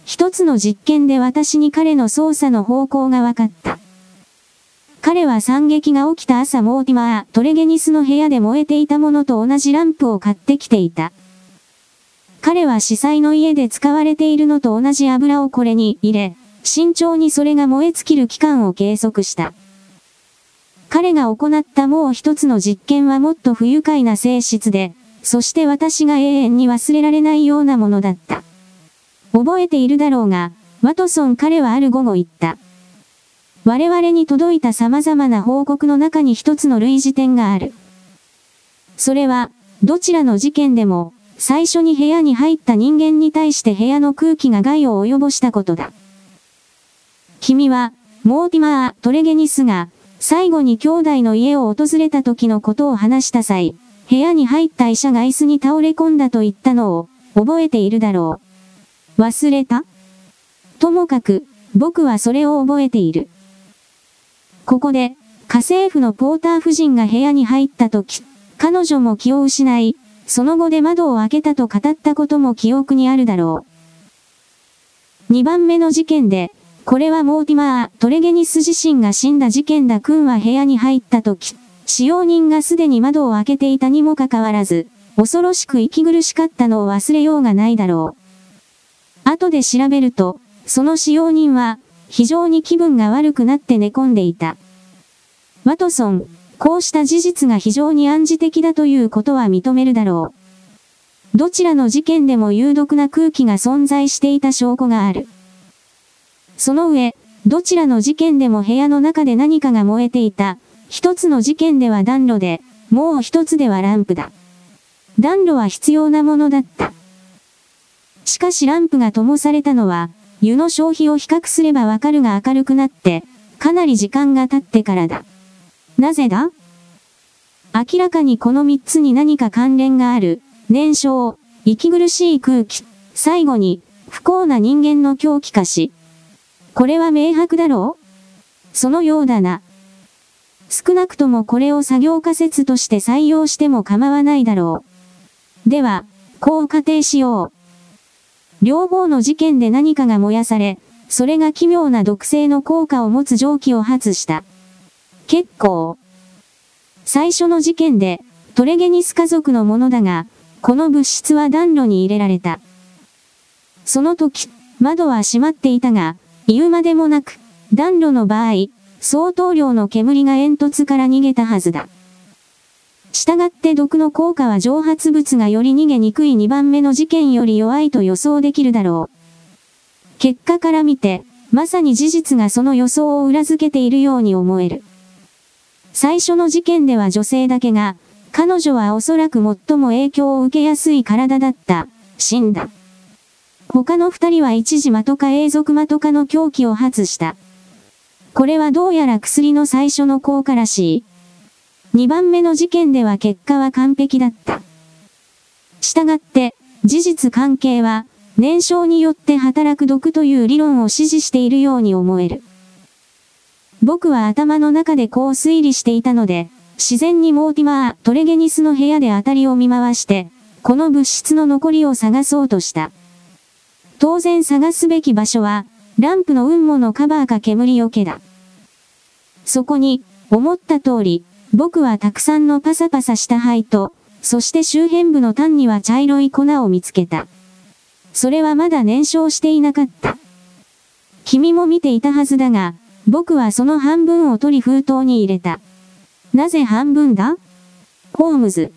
一つの実験で私に彼の操作の方向が分かった。彼は惨劇が起きた朝モーティマー・トレゲニスの部屋で燃えていたものと同じランプを買ってきていた。彼は司祭の家で使われているのと同じ油をこれに入れ、慎重にそれが燃え尽きる期間を計測した。彼が行ったもう一つの実験はもっと不愉快な性質で、そして私が永遠に忘れられないようなものだった。覚えているだろうが、ワトソン彼はある午後言った。我々に届いた様々な報告の中に一つの類似点がある。それは、どちらの事件でも、最初に部屋に入った人間に対して部屋の空気が害を及ぼしたことだ。君は、モーティマー・トレゲニスが、最後に兄弟の家を訪れた時のことを話した際、部屋に入った医者が椅子に倒れ込んだと言ったのを、覚えているだろう。忘れた？ともかく、僕はそれを覚えている。ここで、家政婦のポーター夫人が部屋に入った時、彼女も気を失い、その後で窓を開けたと語ったことも記憶にあるだろう。2番目の事件で、これはモーティマー・トレゲニス自身が死んだ事件だ君は部屋に入った時、使用人がすでに窓を開けていたにもかかわらず、恐ろしく息苦しかったのを忘れようがないだろう。後で調べると、その使用人は、非常に気分が悪くなって寝込んでいた。ワトソン、こうした事実が非常に暗示的だということは認めるだろう。どちらの事件でも有毒な空気が存在していた証拠がある。その上、どちらの事件でも部屋の中で何かが燃えていた。一つの事件では暖炉で、もう一つではランプだ。暖炉は必要なものだった。しかしランプが灯されたのは、湯の消費を比較すればわかるが明るくなって、かなり時間が経ってからだ。なぜだ？明らかにこの三つに何か関連がある。燃焼、息苦しい空気、最後に、不幸な人間の狂気化し。これは明白だろう？そのようだな。少なくともこれを作業仮説として採用しても構わないだろう。では、こう仮定しよう。両方の事件で何かが燃やされ、それが奇妙な毒性の効果を持つ蒸気を発した。結構。最初の事件で、トレゲニス家族のものだが、この物質は暖炉に入れられた。その時、窓は閉まっていたが、言うまでもなく、暖炉の場合、相当量の煙が煙突から逃げたはずだ。従って毒の効果は蒸発物がより逃げにくい2番目の事件より弱いと予想できるだろう。結果から見て、まさに事実がその予想を裏付けているように思える。最初の事件では女性だけが、彼女はおそらく最も影響を受けやすい体だった。死んだ。他の二人は一時マトカ永続マトカの狂気を発した。これはどうやら薬の最初の効果らしい。二番目の事件では結果は完璧だった。したがって、事実関係は、燃焼によって働く毒という理論を支持しているように思える。僕は頭の中でこう推理していたので、自然にモーティマー・トレゲニスの部屋で当たりを見回して、この物質の残りを探そうとした。当然探すべき場所は、ランプの雲母のカバーか煙よけだ。そこに、思った通り、僕はたくさんのパサパサした灰と、そして周辺部の端には茶色い粉を見つけた。それはまだ燃焼していなかった。君も見ていたはずだが、僕はその半分を取り封筒に入れた。なぜ半分だ？ホームズ。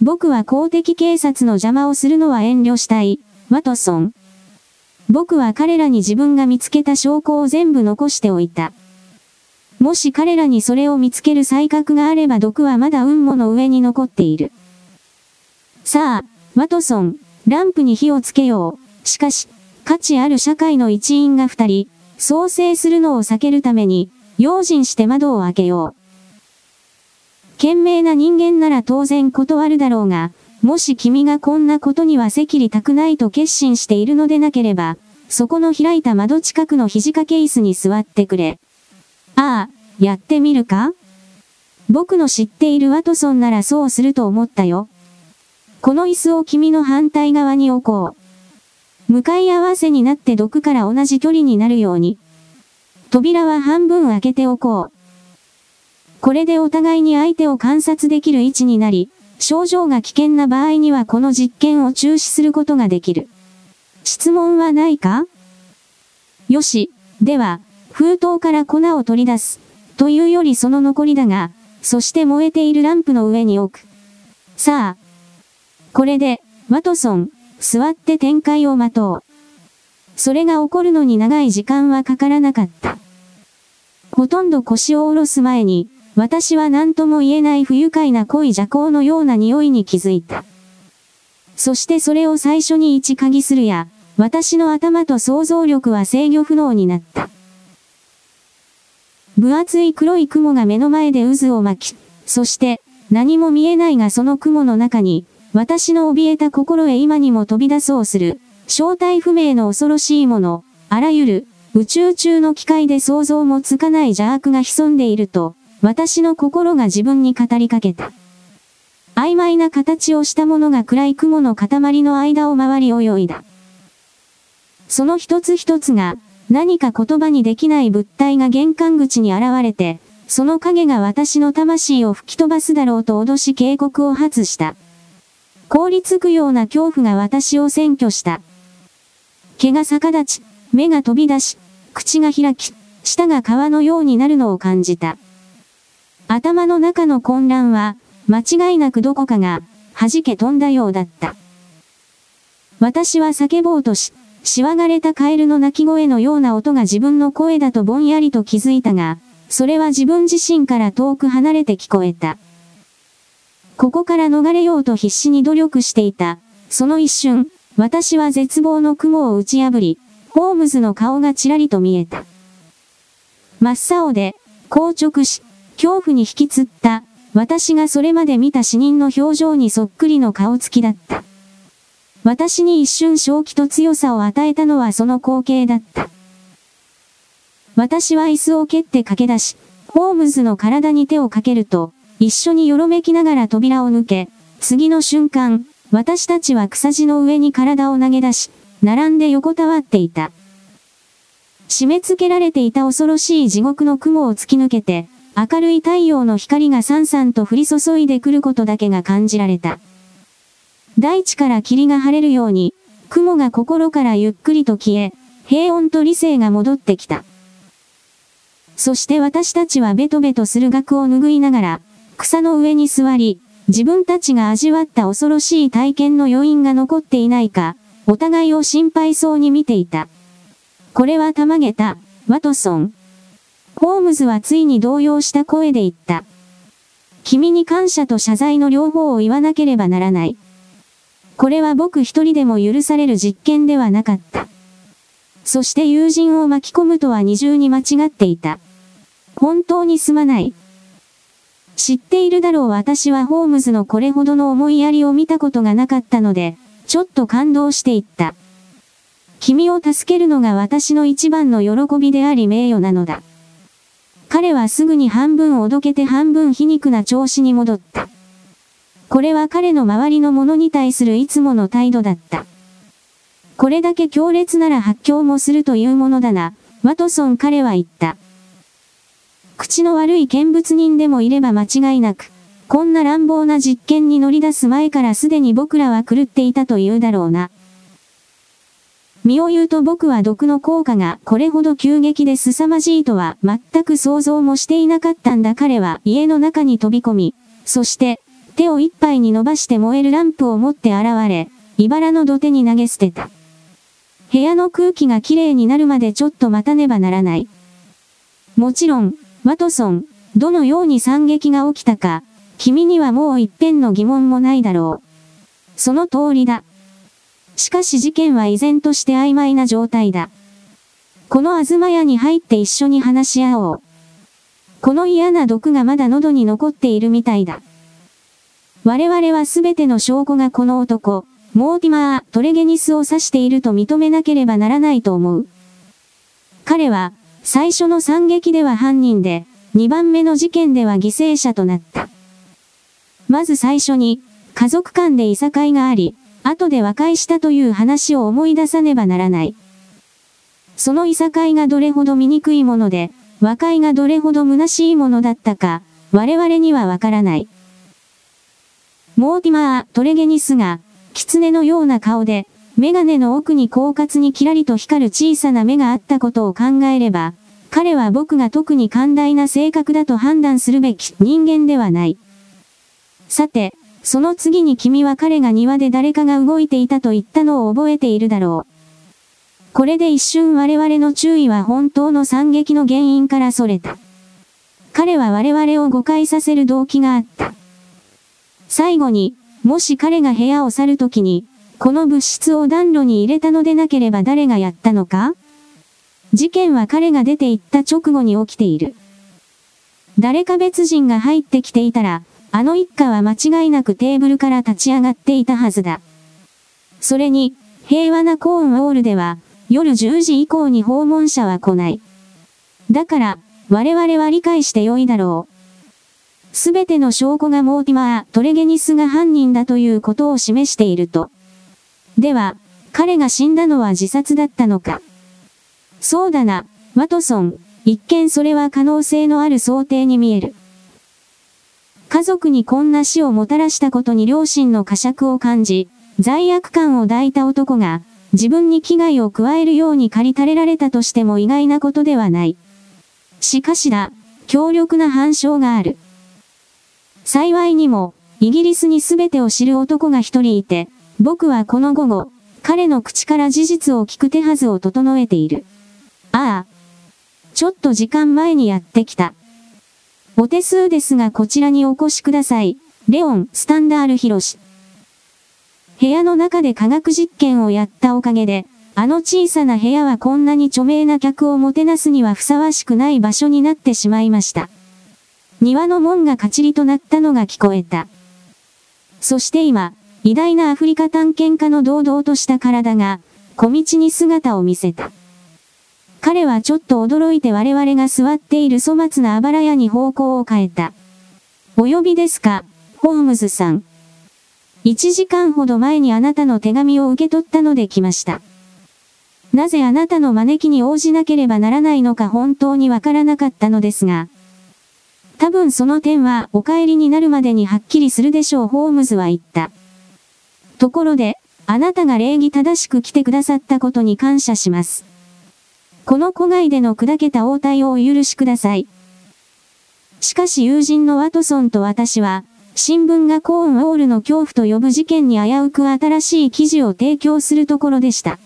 僕は公的警察の邪魔をするのは遠慮したい。ワトソン。僕は彼らに自分が見つけた証拠を全部残しておいた。もし彼らにそれを見つける才覚があれば毒はまだ雲母の上に残っている。さあ、ワトソン、ランプに火をつけよう。しかし、価値ある社会の一員が二人、創生するのを避けるために、用心して窓を開けよう。賢明な人間なら当然断るだろうが、もし君がこんなことには赤りたくないと決心しているのでなければ、そこの開いた窓近くの肘掛け椅子に座ってくれ。ああ、やってみるか？僕の知っているワトソンならそうすると思ったよ。この椅子を君の反対側に置こう。向かい合わせになって毒から同じ距離になるように。扉は半分開けておこう。これでお互いに相手を観察できる位置になり、症状が危険な場合にはこの実験を中止することができる。質問はないか？よし、では、封筒から粉を取り出す。というよりその残りだが、そして燃えているランプの上に置く。さあ。これで、ワトソン、座って展開を待とう。それが起こるのに長い時間はかからなかった。ほとんど腰を下ろす前に、私は何とも言えない不愉快な濃い邪行のような匂いに気づいた。そしてそれを最初に一鍵するや、私の頭と想像力は制御不能になった。分厚い黒い雲が目の前で渦を巻き、そして、何も見えないがその雲の中に、私の怯えた心へ今にも飛び出そうする、正体不明の恐ろしいもの、あらゆる、宇宙中の機械で想像もつかない邪悪が潜んでいると、私の心が自分に語りかけた。曖昧な形をしたものが暗い雲の塊の間を回り泳いだ。その一つ一つが、何か言葉にできない物体が玄関口に現れて、その影が私の魂を吹き飛ばすだろうと脅し警告を発した。凍りつくような恐怖が私を占拠した。毛が逆立ち、目が飛び出し、口が開き、舌が皮のようになるのを感じた。頭の中の混乱は、間違いなくどこかが、弾け飛んだようだった。私は叫ぼうとし、しわがれたカエルの鳴き声のような音が自分の声だとぼんやりと気づいたが、それは自分自身から遠く離れて聞こえた。ここから逃れようと必死に努力していた。その一瞬、私は絶望の雲を打ち破り、ホームズの顔がちらりと見えた。真っ青で、硬直し、恐怖に引きつった、私がそれまで見た死人の表情にそっくりの顔つきだった。私に一瞬正気と強さを与えたのはその光景だった。私は椅子を蹴って駆け出し、ホームズの体に手をかけると、一緒によろめきながら扉を抜け、次の瞬間、私たちは草地の上に体を投げ出し、並んで横たわっていた。締め付けられていた恐ろしい地獄の雲を突き抜けて、明るい太陽の光がさんさんと降り注いでくることだけが感じられた。大地から霧が晴れるように、雲が心からゆっくりと消え、平穏と理性が戻ってきた。そして私たちはベトベトする額を拭いながら、草の上に座り、自分たちが味わった恐ろしい体験の余韻が残っていないか、お互いを心配そうに見ていた。これはたまげた、ワトソン。ホームズはついに動揺した声で言った。君に感謝と謝罪の両方を言わなければならない。これは僕一人でも許される実験ではなかった。そして友人を巻き込むとは二重に間違っていた。本当にすまない。知っているだろう私はホームズのこれほどの思いやりを見たことがなかったので、ちょっと感動していった。君を助けるのが私の一番の喜びであり名誉なのだ。彼はすぐに半分おどけて半分皮肉な調子に戻った。これは彼の周りの者に対するいつもの態度だった。これだけ強烈なら発狂もするというものだな、ワトソン彼は言った。口の悪い見物人でもいれば間違いなく、こんな乱暴な実験に乗り出す前からすでに僕らは狂っていたと言うだろうな。身を言うと僕は毒の効果がこれほど急激で凄まじいとは全く想像もしていなかったんだ彼は家の中に飛び込み、そして手を一杯に伸ばして燃えるランプを持って現れ、茨の土手に投げ捨てた。部屋の空気がきれいになるまでちょっと待たねばならない。もちろん、ワトソン、どのように惨劇が起きたか、君にはもう一遍の疑問もないだろう。その通りだ。しかし事件は依然として曖昧な状態だ。この東屋に入って一緒に話し合おう。この嫌な毒がまだ喉に残っているみたいだ。我々はすべての証拠がこの男、モーティマー・トレゲニスを指していると認めなければならないと思う。彼は、最初の惨劇では犯人で、2番目の事件では犠牲者となった。まず最初に、家族間でいさかいがあり、後で和解したという話を思い出さねばならない。そのいさかいがどれほど醜いもので、和解がどれほど虚しいものだったか、我々にはわからない。モーティマー・トレゲニスが、狐のような顔で、メガネの奥に狡猾にキラリと光る小さな目があったことを考えれば、彼は僕が特に寛大な性格だと判断するべき人間ではない。さて、その次に君は彼が庭で誰かが動いていたと言ったのを覚えているだろう。これで一瞬我々の注意は本当の惨劇の原因からそれた。彼は我々を誤解させる動機があった。最後に、もし彼が部屋を去るときに、この物質を暖炉に入れたのでなければ誰がやったのか？事件は彼が出て行った直後に起きている。誰か別人が入ってきていたら、あの一家は間違いなくテーブルから立ち上がっていたはずだ。それに、平和なコーンウォールでは、夜10時以降に訪問者は来ない。だから、我々は理解してよいだろう。すべての証拠がモーティマー・トレゲニスが犯人だということを示していると。では、彼が死んだのは自殺だったのか。そうだな、ワトソン。一見それは可能性のある想定に見える。家族にこんな死をもたらしたことに両親の呵責を感じ、罪悪感を抱いた男が、自分に危害を加えるように駆り垂れられたとしても意外なことではない。しかしだ、強力な反証がある。幸いにも、イギリスに全てを知る男が一人いて、僕はこの午後、彼の口から事実を聞く手はずを整えている。ああ。ちょっと時間前にやってきた。お手数ですがこちらにお越しください。レオン・スタンダール・ヒロシ。部屋の中で科学実験をやったおかげで、あの小さな部屋はこんなに著名な客をもてなすにはふさわしくない場所になってしまいました。庭の門がカチリとなったのが聞こえた。そして今、偉大なアフリカ探検家の堂々とした体が、小道に姿を見せた。彼はちょっと驚いて我々が座っている粗末なあばら屋に方向を変えた。お呼びですか、ホームズさん。一時間ほど前にあなたの手紙を受け取ったので来ました。なぜあなたの招きに応じなければならないのか本当にわからなかったのですが。多分その点はお帰りになるまでにはっきりするでしょうホームズは言った。ところで、あなたが礼儀正しく来てくださったことに感謝します。この古外での砕けた応対をお許しください。しかし友人のワトソンと私は、新聞がコーンウォールの恐怖と呼ぶ事件に危うく新しい記事を提供するところでした。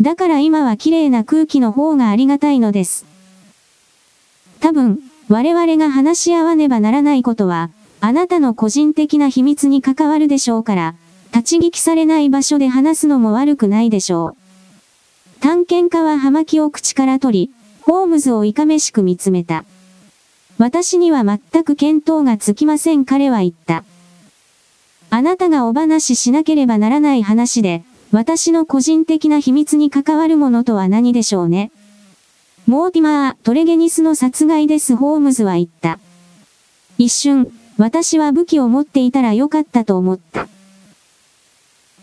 だから今は綺麗な空気の方がありがたいのです。多分、我々が話し合わねばならないことは、あなたの個人的な秘密に関わるでしょうから、立ち聞きされない場所で話すのも悪くないでしょう。探検家は葉巻を口から取り、ホームズをいかめしく見つめた。私には全く見当がつきません彼は言った。あなたがお話ししなければならない話で、私の個人的な秘密に関わるものとは何でしょうね。モーティマー・トレゲニスの殺害ですホームズは言った。一瞬、私は武器を持っていたらよかったと思った。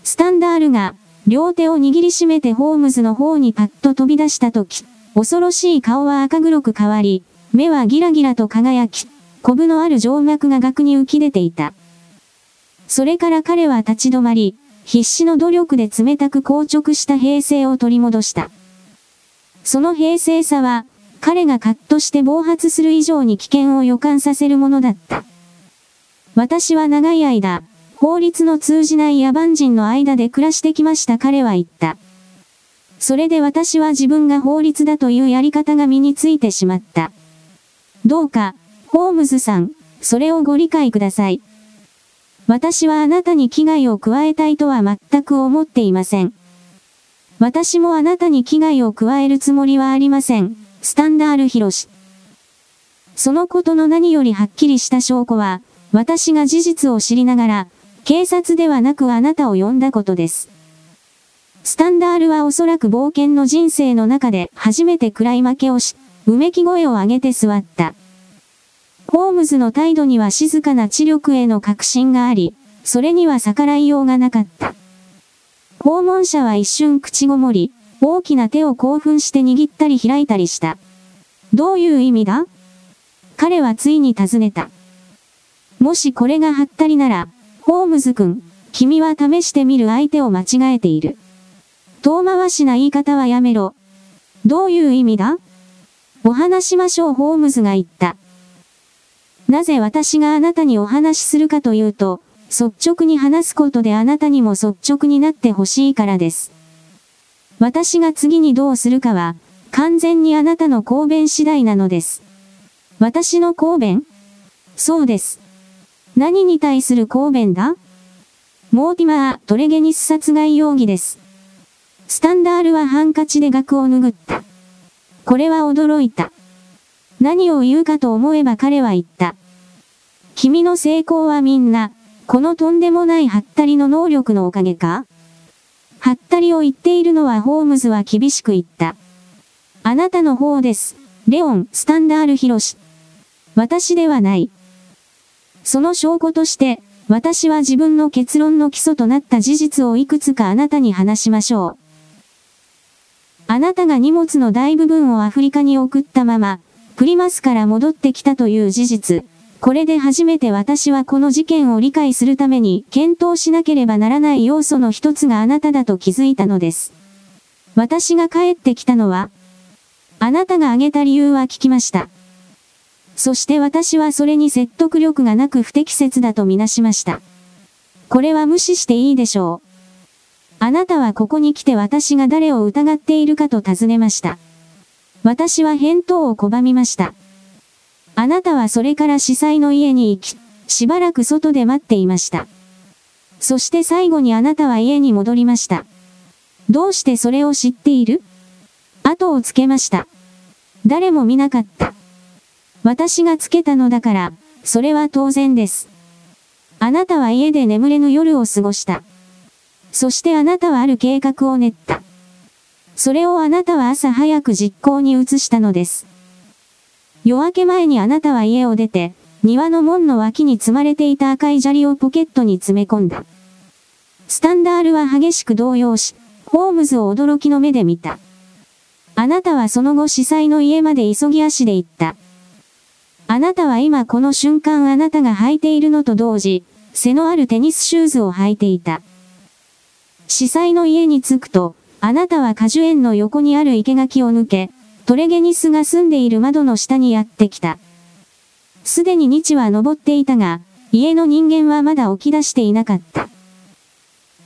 スタンダールが両手を握りしめてホームズの方にパッと飛び出したとき、恐ろしい顔は赤黒く変わり、目はギラギラと輝き、コブのある静脈が額に浮き出ていた。それから彼は立ち止まり、必死の努力で冷たく硬直した平静を取り戻した。その平静さは、彼がカッとして暴発する以上に危険を予感させるものだった。私は長い間、法律の通じない野蛮人の間で暮らしてきました彼は言った。それで私は自分が法律だというやり方が身についてしまった。どうか、ホームズさん、それをご理解ください。私はあなたに危害を加えたいとは全く思っていません。私もあなたに危害を加えるつもりはありません。スタンダールヒロシ。そのことの何よりはっきりした証拠は、私が事実を知りながら、警察ではなくあなたを呼んだことです。スタンダールはおそらく冒険の人生の中で初めて暗い負けをし、うめき声を上げて座った。ホームズの態度には静かな知力への確信があり、それには逆らいようがなかった。訪問者は一瞬口ごもり、大きな手を興奮して握ったり開いたりした。どういう意味だ？彼はついに尋ねた。もしこれがハったりなら、ホームズ君、君は試してみる相手を間違えている。遠回しな言い方はやめろ。どういう意味だ？お話しましょうホームズが言った。なぜ私があなたにお話しするかというと、率直に話すことであなたにも率直になってほしいからです。私が次にどうするかは、完全にあなたの公弁次第なのです。私の公弁？そうです。何に対する公弁だ？モーティマー・トレゲニス殺害容疑です。スタンダールはハンカチで額を拭った。これは驚いた。何を言うかと思えば彼は言った。君の成功はみんな、このとんでもないハッタリの能力のおかげか？ハッタリを言っているのはホームズは厳しく言った。あなたの方です。レオン、スタンダールヒロシ。私ではない。その証拠として、私は自分の結論の基礎となった事実をいくつかあなたに話しましょう。あなたが荷物の大部分をアフリカに送ったまま、プリマスから戻ってきたという事実。これで初めて私はこの事件を理解するために検討しなければならない要素の一つがあなただと気づいたのです。私が帰ってきたのは、あなたが挙げた理由は聞きました。そして私はそれに説得力がなく不適切だとみなしました。これは無視していいでしょう。あなたはここに来て私が誰を疑っているかと尋ねました。私は返答を拒みました。あなたはそれから司祭の家に行き、しばらく外で待っていました。そして最後にあなたは家に戻りました。どうしてそれを知っている？後をつけました。誰も見なかった。私がつけたのだから、それは当然です。あなたは家で眠れぬ夜を過ごした。そしてあなたはある計画を練った。それをあなたは朝早く実行に移したのです。夜明け前にあなたは家を出て、庭の門の脇に積まれていた赤い砂利をポケットに詰め込んだ。スタンダールは激しく動揺し、ホームズを驚きの目で見た。あなたはその後司祭の家まで急ぎ足で行った。あなたは今この瞬間あなたが履いているのと同時、背のあるテニスシューズを履いていた。司祭の家に着くと、あなたは果樹園の横にある生垣を抜け、トレゲニスが住んでいる窓の下にやってきた。すでに日は登っていたが、家の人間はまだ起き出していなかった。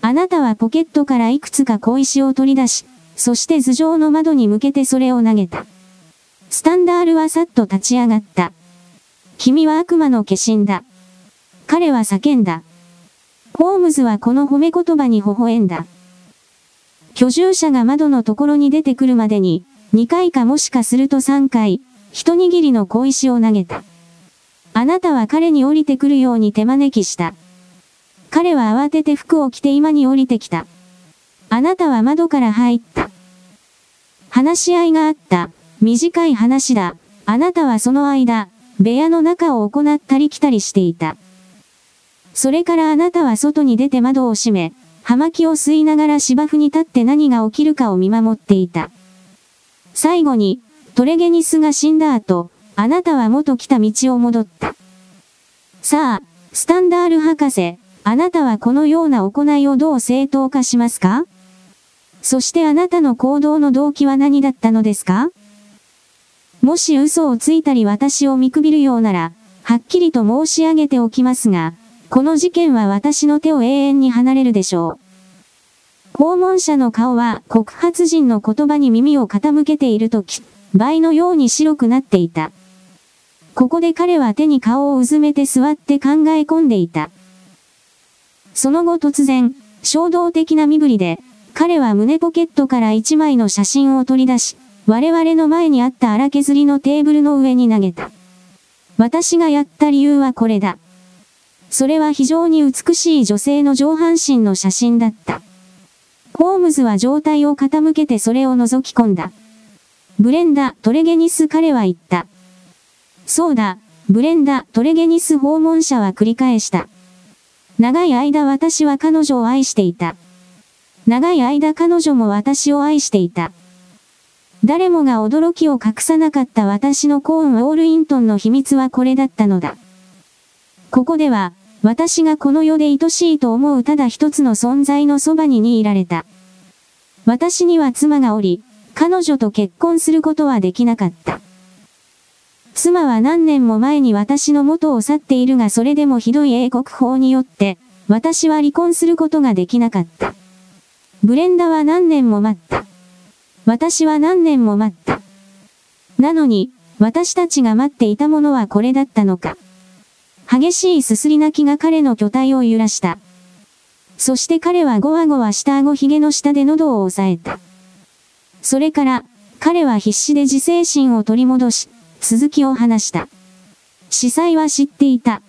あなたはポケットからいくつか小石を取り出し、そして頭上の窓に向けてそれを投げた。スタンダールはさっと立ち上がった。君は悪魔の化身だ。彼は叫んだ。ホームズはこの褒め言葉に微笑んだ。居住者が窓のところに出てくるまでに、2回かもしかすると3回、一握りの小石を投げた。あなたは彼に降りてくるように手招きした。彼は慌てて服を着て今に降りてきた。あなたは窓から入った。話し合いがあった。短い話だ。あなたはその間、部屋の中を行ったり来たりしていた。それからあなたは外に出て窓を閉め、葉巻を吸いながら芝生に立って何が起きるかを見守っていた。最後に、トレゲニスが死んだ後、あなたは元来た道を戻った。さあ、スタンダール博士、あなたはこのような行いをどう正当化しますか？そしてあなたの行動の動機は何だったのですか？もし嘘をついたり私を見くびるようなら、はっきりと申し上げておきますが、この事件は私の手を永遠に離れるでしょう。訪問者の顔は告発人の言葉に耳を傾けているとき、倍のように白くなっていた。ここで彼は手に顔をうずめて座って考え込んでいた。その後突然、衝動的な身振りで、彼は胸ポケットから一枚の写真を取り出し、我々の前にあった荒削りのテーブルの上に投げた。私がやった理由はこれだ。それは非常に美しい女性の上半身の写真だった。ホームズは状態を傾けてそれを覗き込んだ。ブレンダ・トレゲニス彼は言った。そうだ、ブレンダ・トレゲニス訪問者は繰り返した。長い間私は彼女を愛していた。長い間彼女も私を愛していた。誰もが驚きを隠さなかった私のコーン・ウォールイントンの秘密はこれだったのだ。ここでは、私がこの世で愛しいと思うただ一つの存在のそばににいられた。私には妻がおり、彼女と結婚することはできなかった。妻は何年も前に私の元を去っているがそれでもひどい英国法によって、私は離婚することができなかった。ブレンダは何年も待った。私は何年も待った。なのに、私たちが待っていたものはこれだったのか。激しいすすり泣きが彼の巨体を揺らした。そして彼はゴワゴワした顎ひげの下で喉を押さえた。それから、彼は必死で自制心を取り戻し、続きを話した。司祭は知っていた。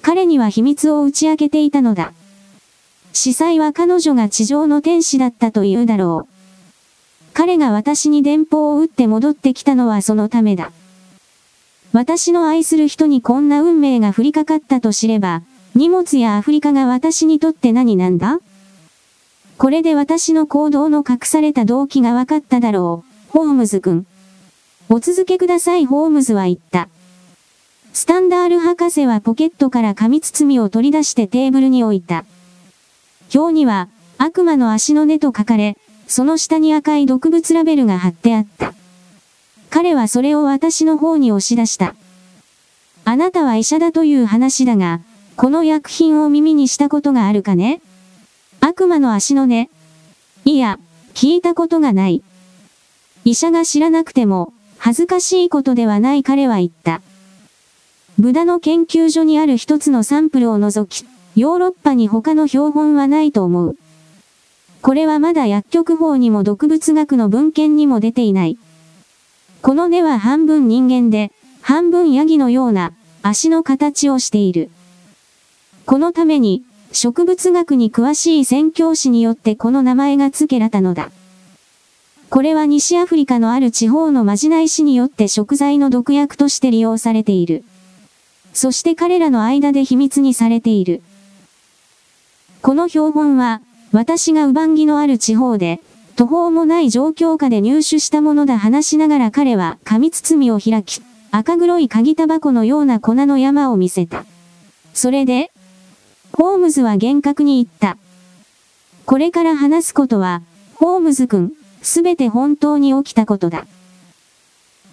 彼には秘密を打ち明けていたのだ。司祭は彼女が地上の天使だったというだろう。彼が私に電報を打って戻ってきたのはそのためだ。私の愛する人にこんな運命が降りかかったと知れば、荷物やアフリカが私にとって何なんだ？これで私の行動の隠された動機が分かっただろう、ホームズ君。お続けください、ホームズは言った。スタンダール博士はポケットから紙包みを取り出してテーブルに置いた。表には、悪魔の足の根と書かれ、その下に赤い毒物ラベルが貼ってあった。彼はそれを私の方に押し出した。あなたは医者だという話だが、この薬品を耳にしたことがあるかね？悪魔の足の根。いや、聞いたことがない。医者が知らなくても、恥ずかしいことではない彼は言った。ブダの研究所にある一つのサンプルを除き、ヨーロッパに他の標本はないと思う。これはまだ薬局法にも毒物学の文献にも出ていない。この根は半分人間で、半分ヤギのような足の形をしている。このために、植物学に詳しい宣教師によってこの名前が付けられたのだ。これは西アフリカのある地方のまじない師によって食材の毒薬として利用されている。そして彼らの間で秘密にされている。この標本は、私がウバンギのある地方で、途方もない状況下で入手したものだ話しながら彼は紙包みを開き、赤黒い鍵タバコのような粉の山を見せた。それで、ホームズは厳格に言った。これから話すことは、ホームズ君、すべて本当に起きたことだ。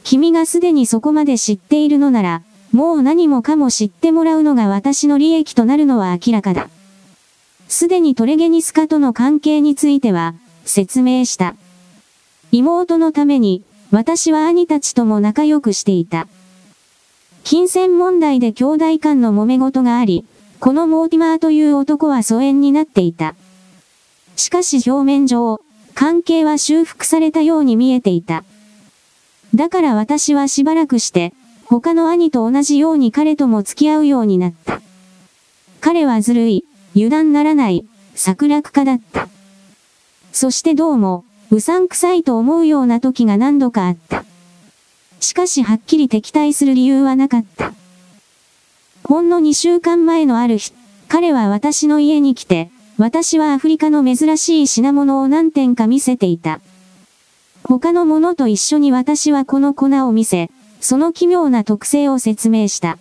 君がすでにそこまで知っているのなら、もう何もかも知ってもらうのが私の利益となるのは明らかだ。すでにトレゲニスカとの関係については、説明した。妹のために、私は兄たちとも仲良くしていた。金銭問題で兄弟間の揉め事があり、このモーティマーという男は疎遠になっていた。しかし表面上、関係は修復されたように見えていた。だから私はしばらくして、他の兄と同じように彼とも付き合うようになった。彼はずるい、油断ならない、策略家だった。そしてどうも、うさんくさいと思うような時が何度かあった。しかしはっきり敵対する理由はなかった。ほんの2週間前のある日、彼は私の家に来て、私はアフリカの珍しい品物を何点か見せていた。他のものと一緒に私はこの粉を見せ、その奇妙な特性を説明した。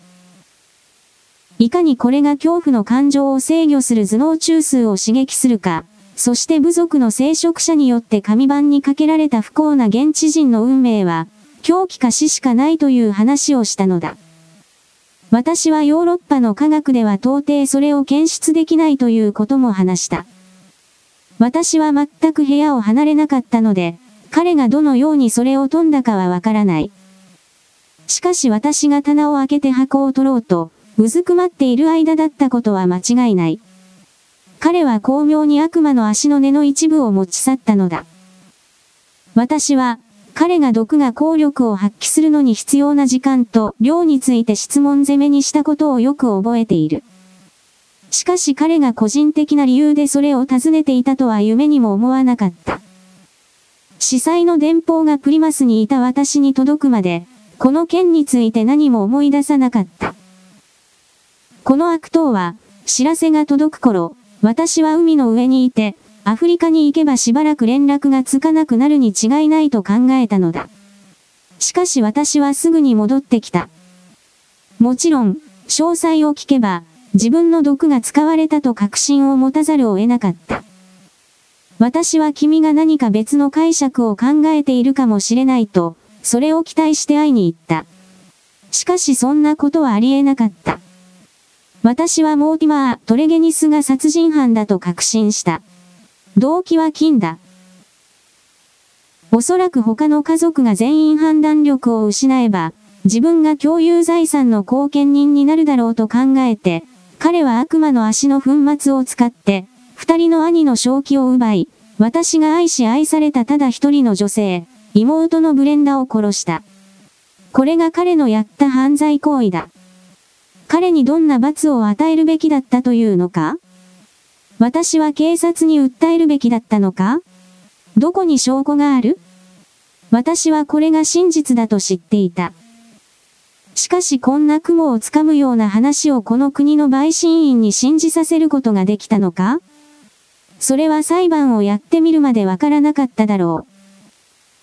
いかにこれが恐怖の感情を制御する頭脳中枢を刺激するか、そして部族の聖職者によって紙板にかけられた不幸な現地人の運命は、狂気か死しかないという話をしたのだ。私はヨーロッパの科学では到底それを検出できないということも話した。私は全く部屋を離れなかったので、彼がどのようにそれを飛んだかはわからない。しかし私が棚を開けて箱を取ろうと、うずくまっている間だったことは間違いない。彼は巧妙に悪魔の足の根の一部を持ち去ったのだ。私は、彼が毒が効力を発揮するのに必要な時間と量について質問攻めにしたことをよく覚えている。しかし彼が個人的な理由でそれを尋ねていたとは夢にも思わなかった。司祭の電報がプリマスにいた私に届くまで、この件について何も思い出さなかった。この悪党は、知らせが届く頃、私は海の上にいて、アフリカに行けばしばらく連絡がつかなくなるに違いないと考えたのだ。しかし私はすぐに戻ってきた。もちろん、詳細を聞けば、自分の毒が使われたと確信を持たざるを得なかった。私は君が何か別の解釈を考えているかもしれないと、それを期待して会いに行った。しかしそんなことはありえなかった。私はモーティマー・トレゲニスが殺人犯だと確信した。動機は金だ。おそらく他の家族が全員判断力を失えば、自分が共有財産の後見人になるだろうと考えて、彼は悪魔の足の粉末を使って、二人の兄の正気を奪い、私が愛し愛されたただ一人の女性、妹のブレンダを殺した。これが彼のやった犯罪行為だ。彼にどんな罰を与えるべきだったというのか？私は警察に訴えるべきだったのか？どこに証拠がある？私はこれが真実だと知っていた。しかしこんな雲をつかむような話をこの国の陪審員に信じさせることができたのか？それは裁判をやってみるまでわからなかっただろ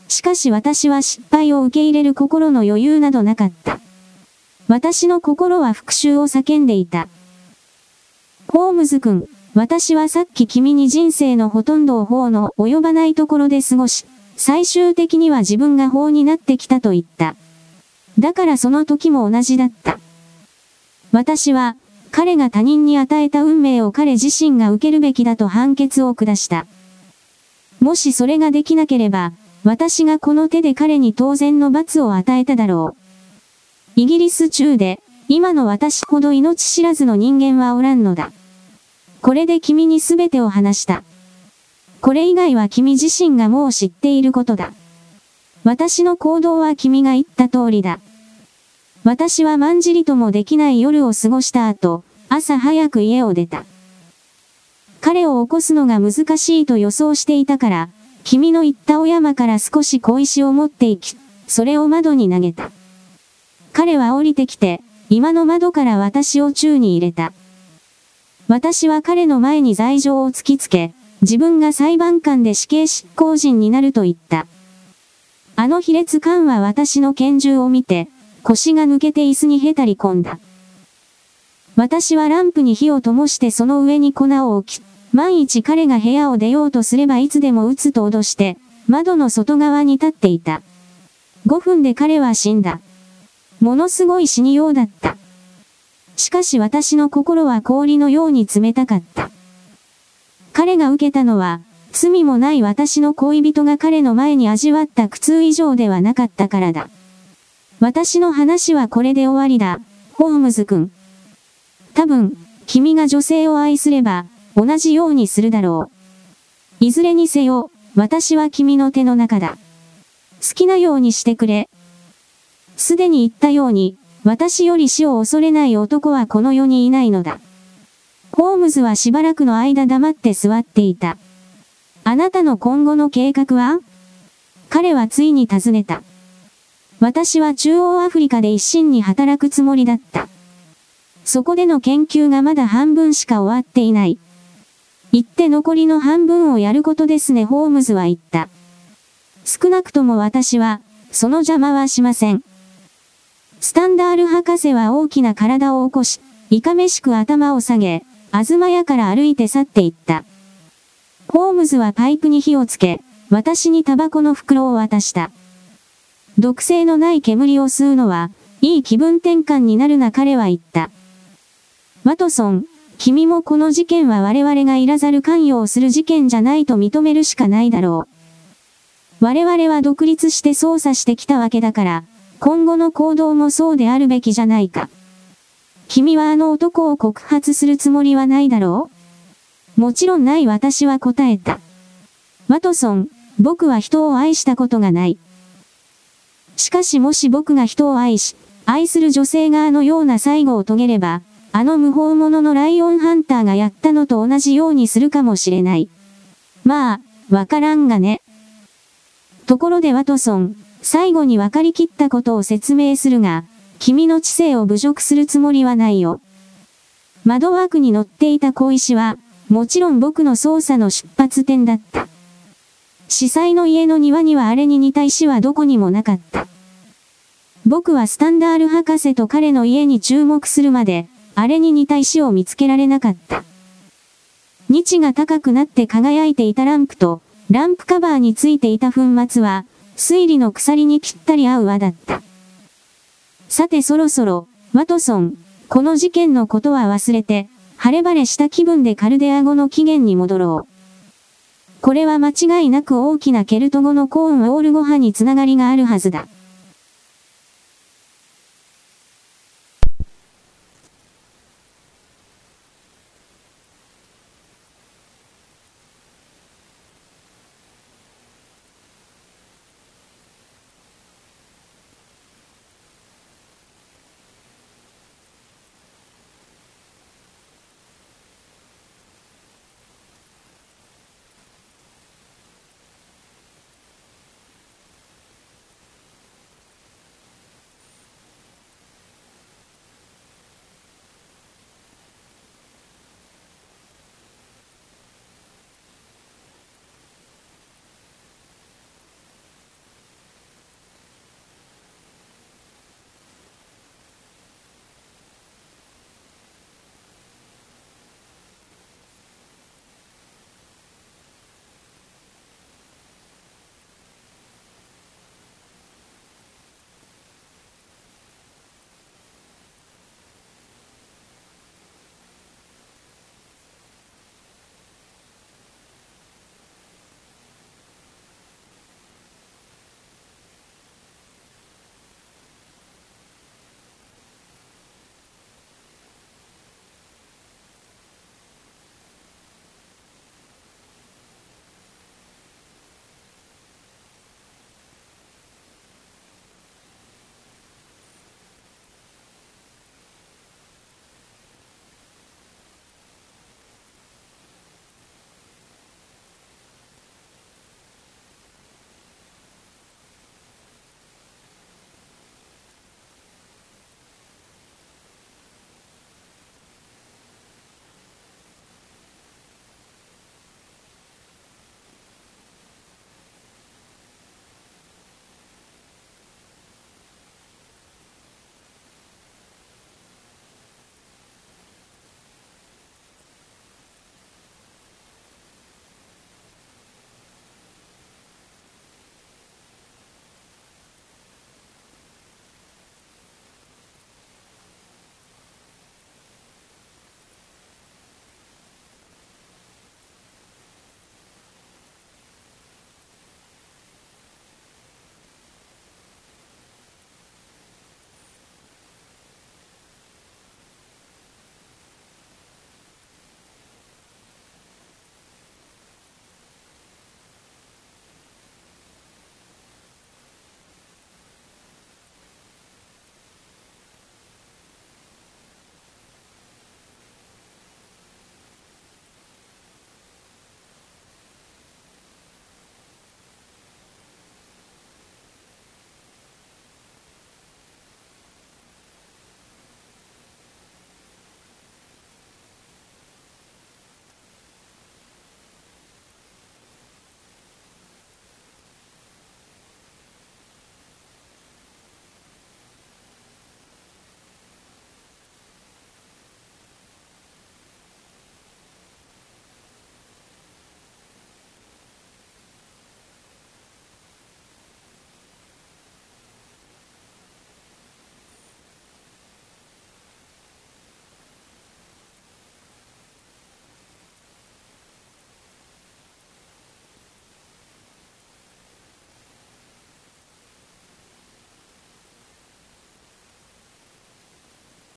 う。しかし私は失敗を受け入れる心の余裕などなかった。私の心は復讐を叫んでいた。ホームズ君、私はさっき君に人生のほとんどを法の及ばないところで過ごし、最終的には自分が法になってきたと言った。だからその時も同じだった。私は、彼が他人に与えた運命を彼自身が受けるべきだと判決を下した。もしそれができなければ、私がこの手で彼に当然の罰を与えただろう。イギリス中で、今の私ほど命知らずの人間はおらんのだ。これで君に全てを話した。これ以外は君自身がもう知っていることだ。私の行動は君が言った通りだ。私はまんじりともできない夜を過ごした後、朝早く家を出た。彼を起こすのが難しいと予想していたから、君の言ったお山から少し小石を持っていき、それを窓に投げた。彼は降りてきて、今の窓から私を宙に入れた。私は彼の前に罪状を突きつけ、自分が裁判官で死刑執行人になると言った。あの卑劣官は私の拳銃を見て、腰が抜けて椅子にへたり込んだ。私はランプに火を灯してその上に粉を置き、万一彼が部屋を出ようとすればいつでも撃つと脅して、窓の外側に立っていた。5分で彼は死んだ。ものすごい死にようだった。しかし私の心は氷のように冷たかった。彼が受けたのは、罪もない私の恋人が彼の前に味わった苦痛以上ではなかったからだ。私の話はこれで終わりだ、ホームズ君。多分、君が女性を愛すれば、同じようにするだろう。いずれにせよ、私は君の手の中だ。好きなようにしてくれ。すでに言ったように、私より死を恐れない男はこの世にいないのだ。ホームズはしばらくの間黙って座っていた。あなたの今後の計画は？彼はついに尋ねた。私は中央アフリカで一心に働くつもりだった。そこでの研究がまだ半分しか終わっていない。言って残りの半分をやることですね、ホームズは言った。少なくとも私は、その邪魔はしません。スタンダール博士は大きな体を起こし、いかめしく頭を下げ、あずまやから歩いて去っていった。ホームズはパイプに火をつけ、私にタバコの袋を渡した。毒性のない煙を吸うのは、いい気分転換になるな彼は言った。ワトソン、君もこの事件は我々がいらざる関与をする事件じゃないと認めるしかないだろう。我々は独立して捜査してきたわけだから、今後の行動もそうであるべきじゃないか。君はあの男を告発するつもりはないだろう？もちろんない私は答えた。ワトソン、僕は人を愛したことがない。しかしもし僕が人を愛し、愛する女性があのような最後を遂げれば、あの無法者のライオンハンターがやったのと同じようにするかもしれない。まあ、わからんがね。ところでワトソン、最後に分かりきったことを説明するが、君の知性を侮辱するつもりはないよ。窓枠に乗っていた小石は、もちろん僕の捜査の出発点だった。司祭の家の庭にはあれに似た石はどこにもなかった。僕はスタンダール博士と彼の家に注目するまで、あれに似た石を見つけられなかった。日が高くなって輝いていたランプと、ランプカバーについていた粉末は、推理の鎖にぴったり合う輪だった。さてそろそろ、ワトソン、この事件のことは忘れて、晴れ晴れした気分でカルデア語の起源に戻ろう。これは間違いなく大きなケルト語のコーンウォール語派につながりがあるはずだ。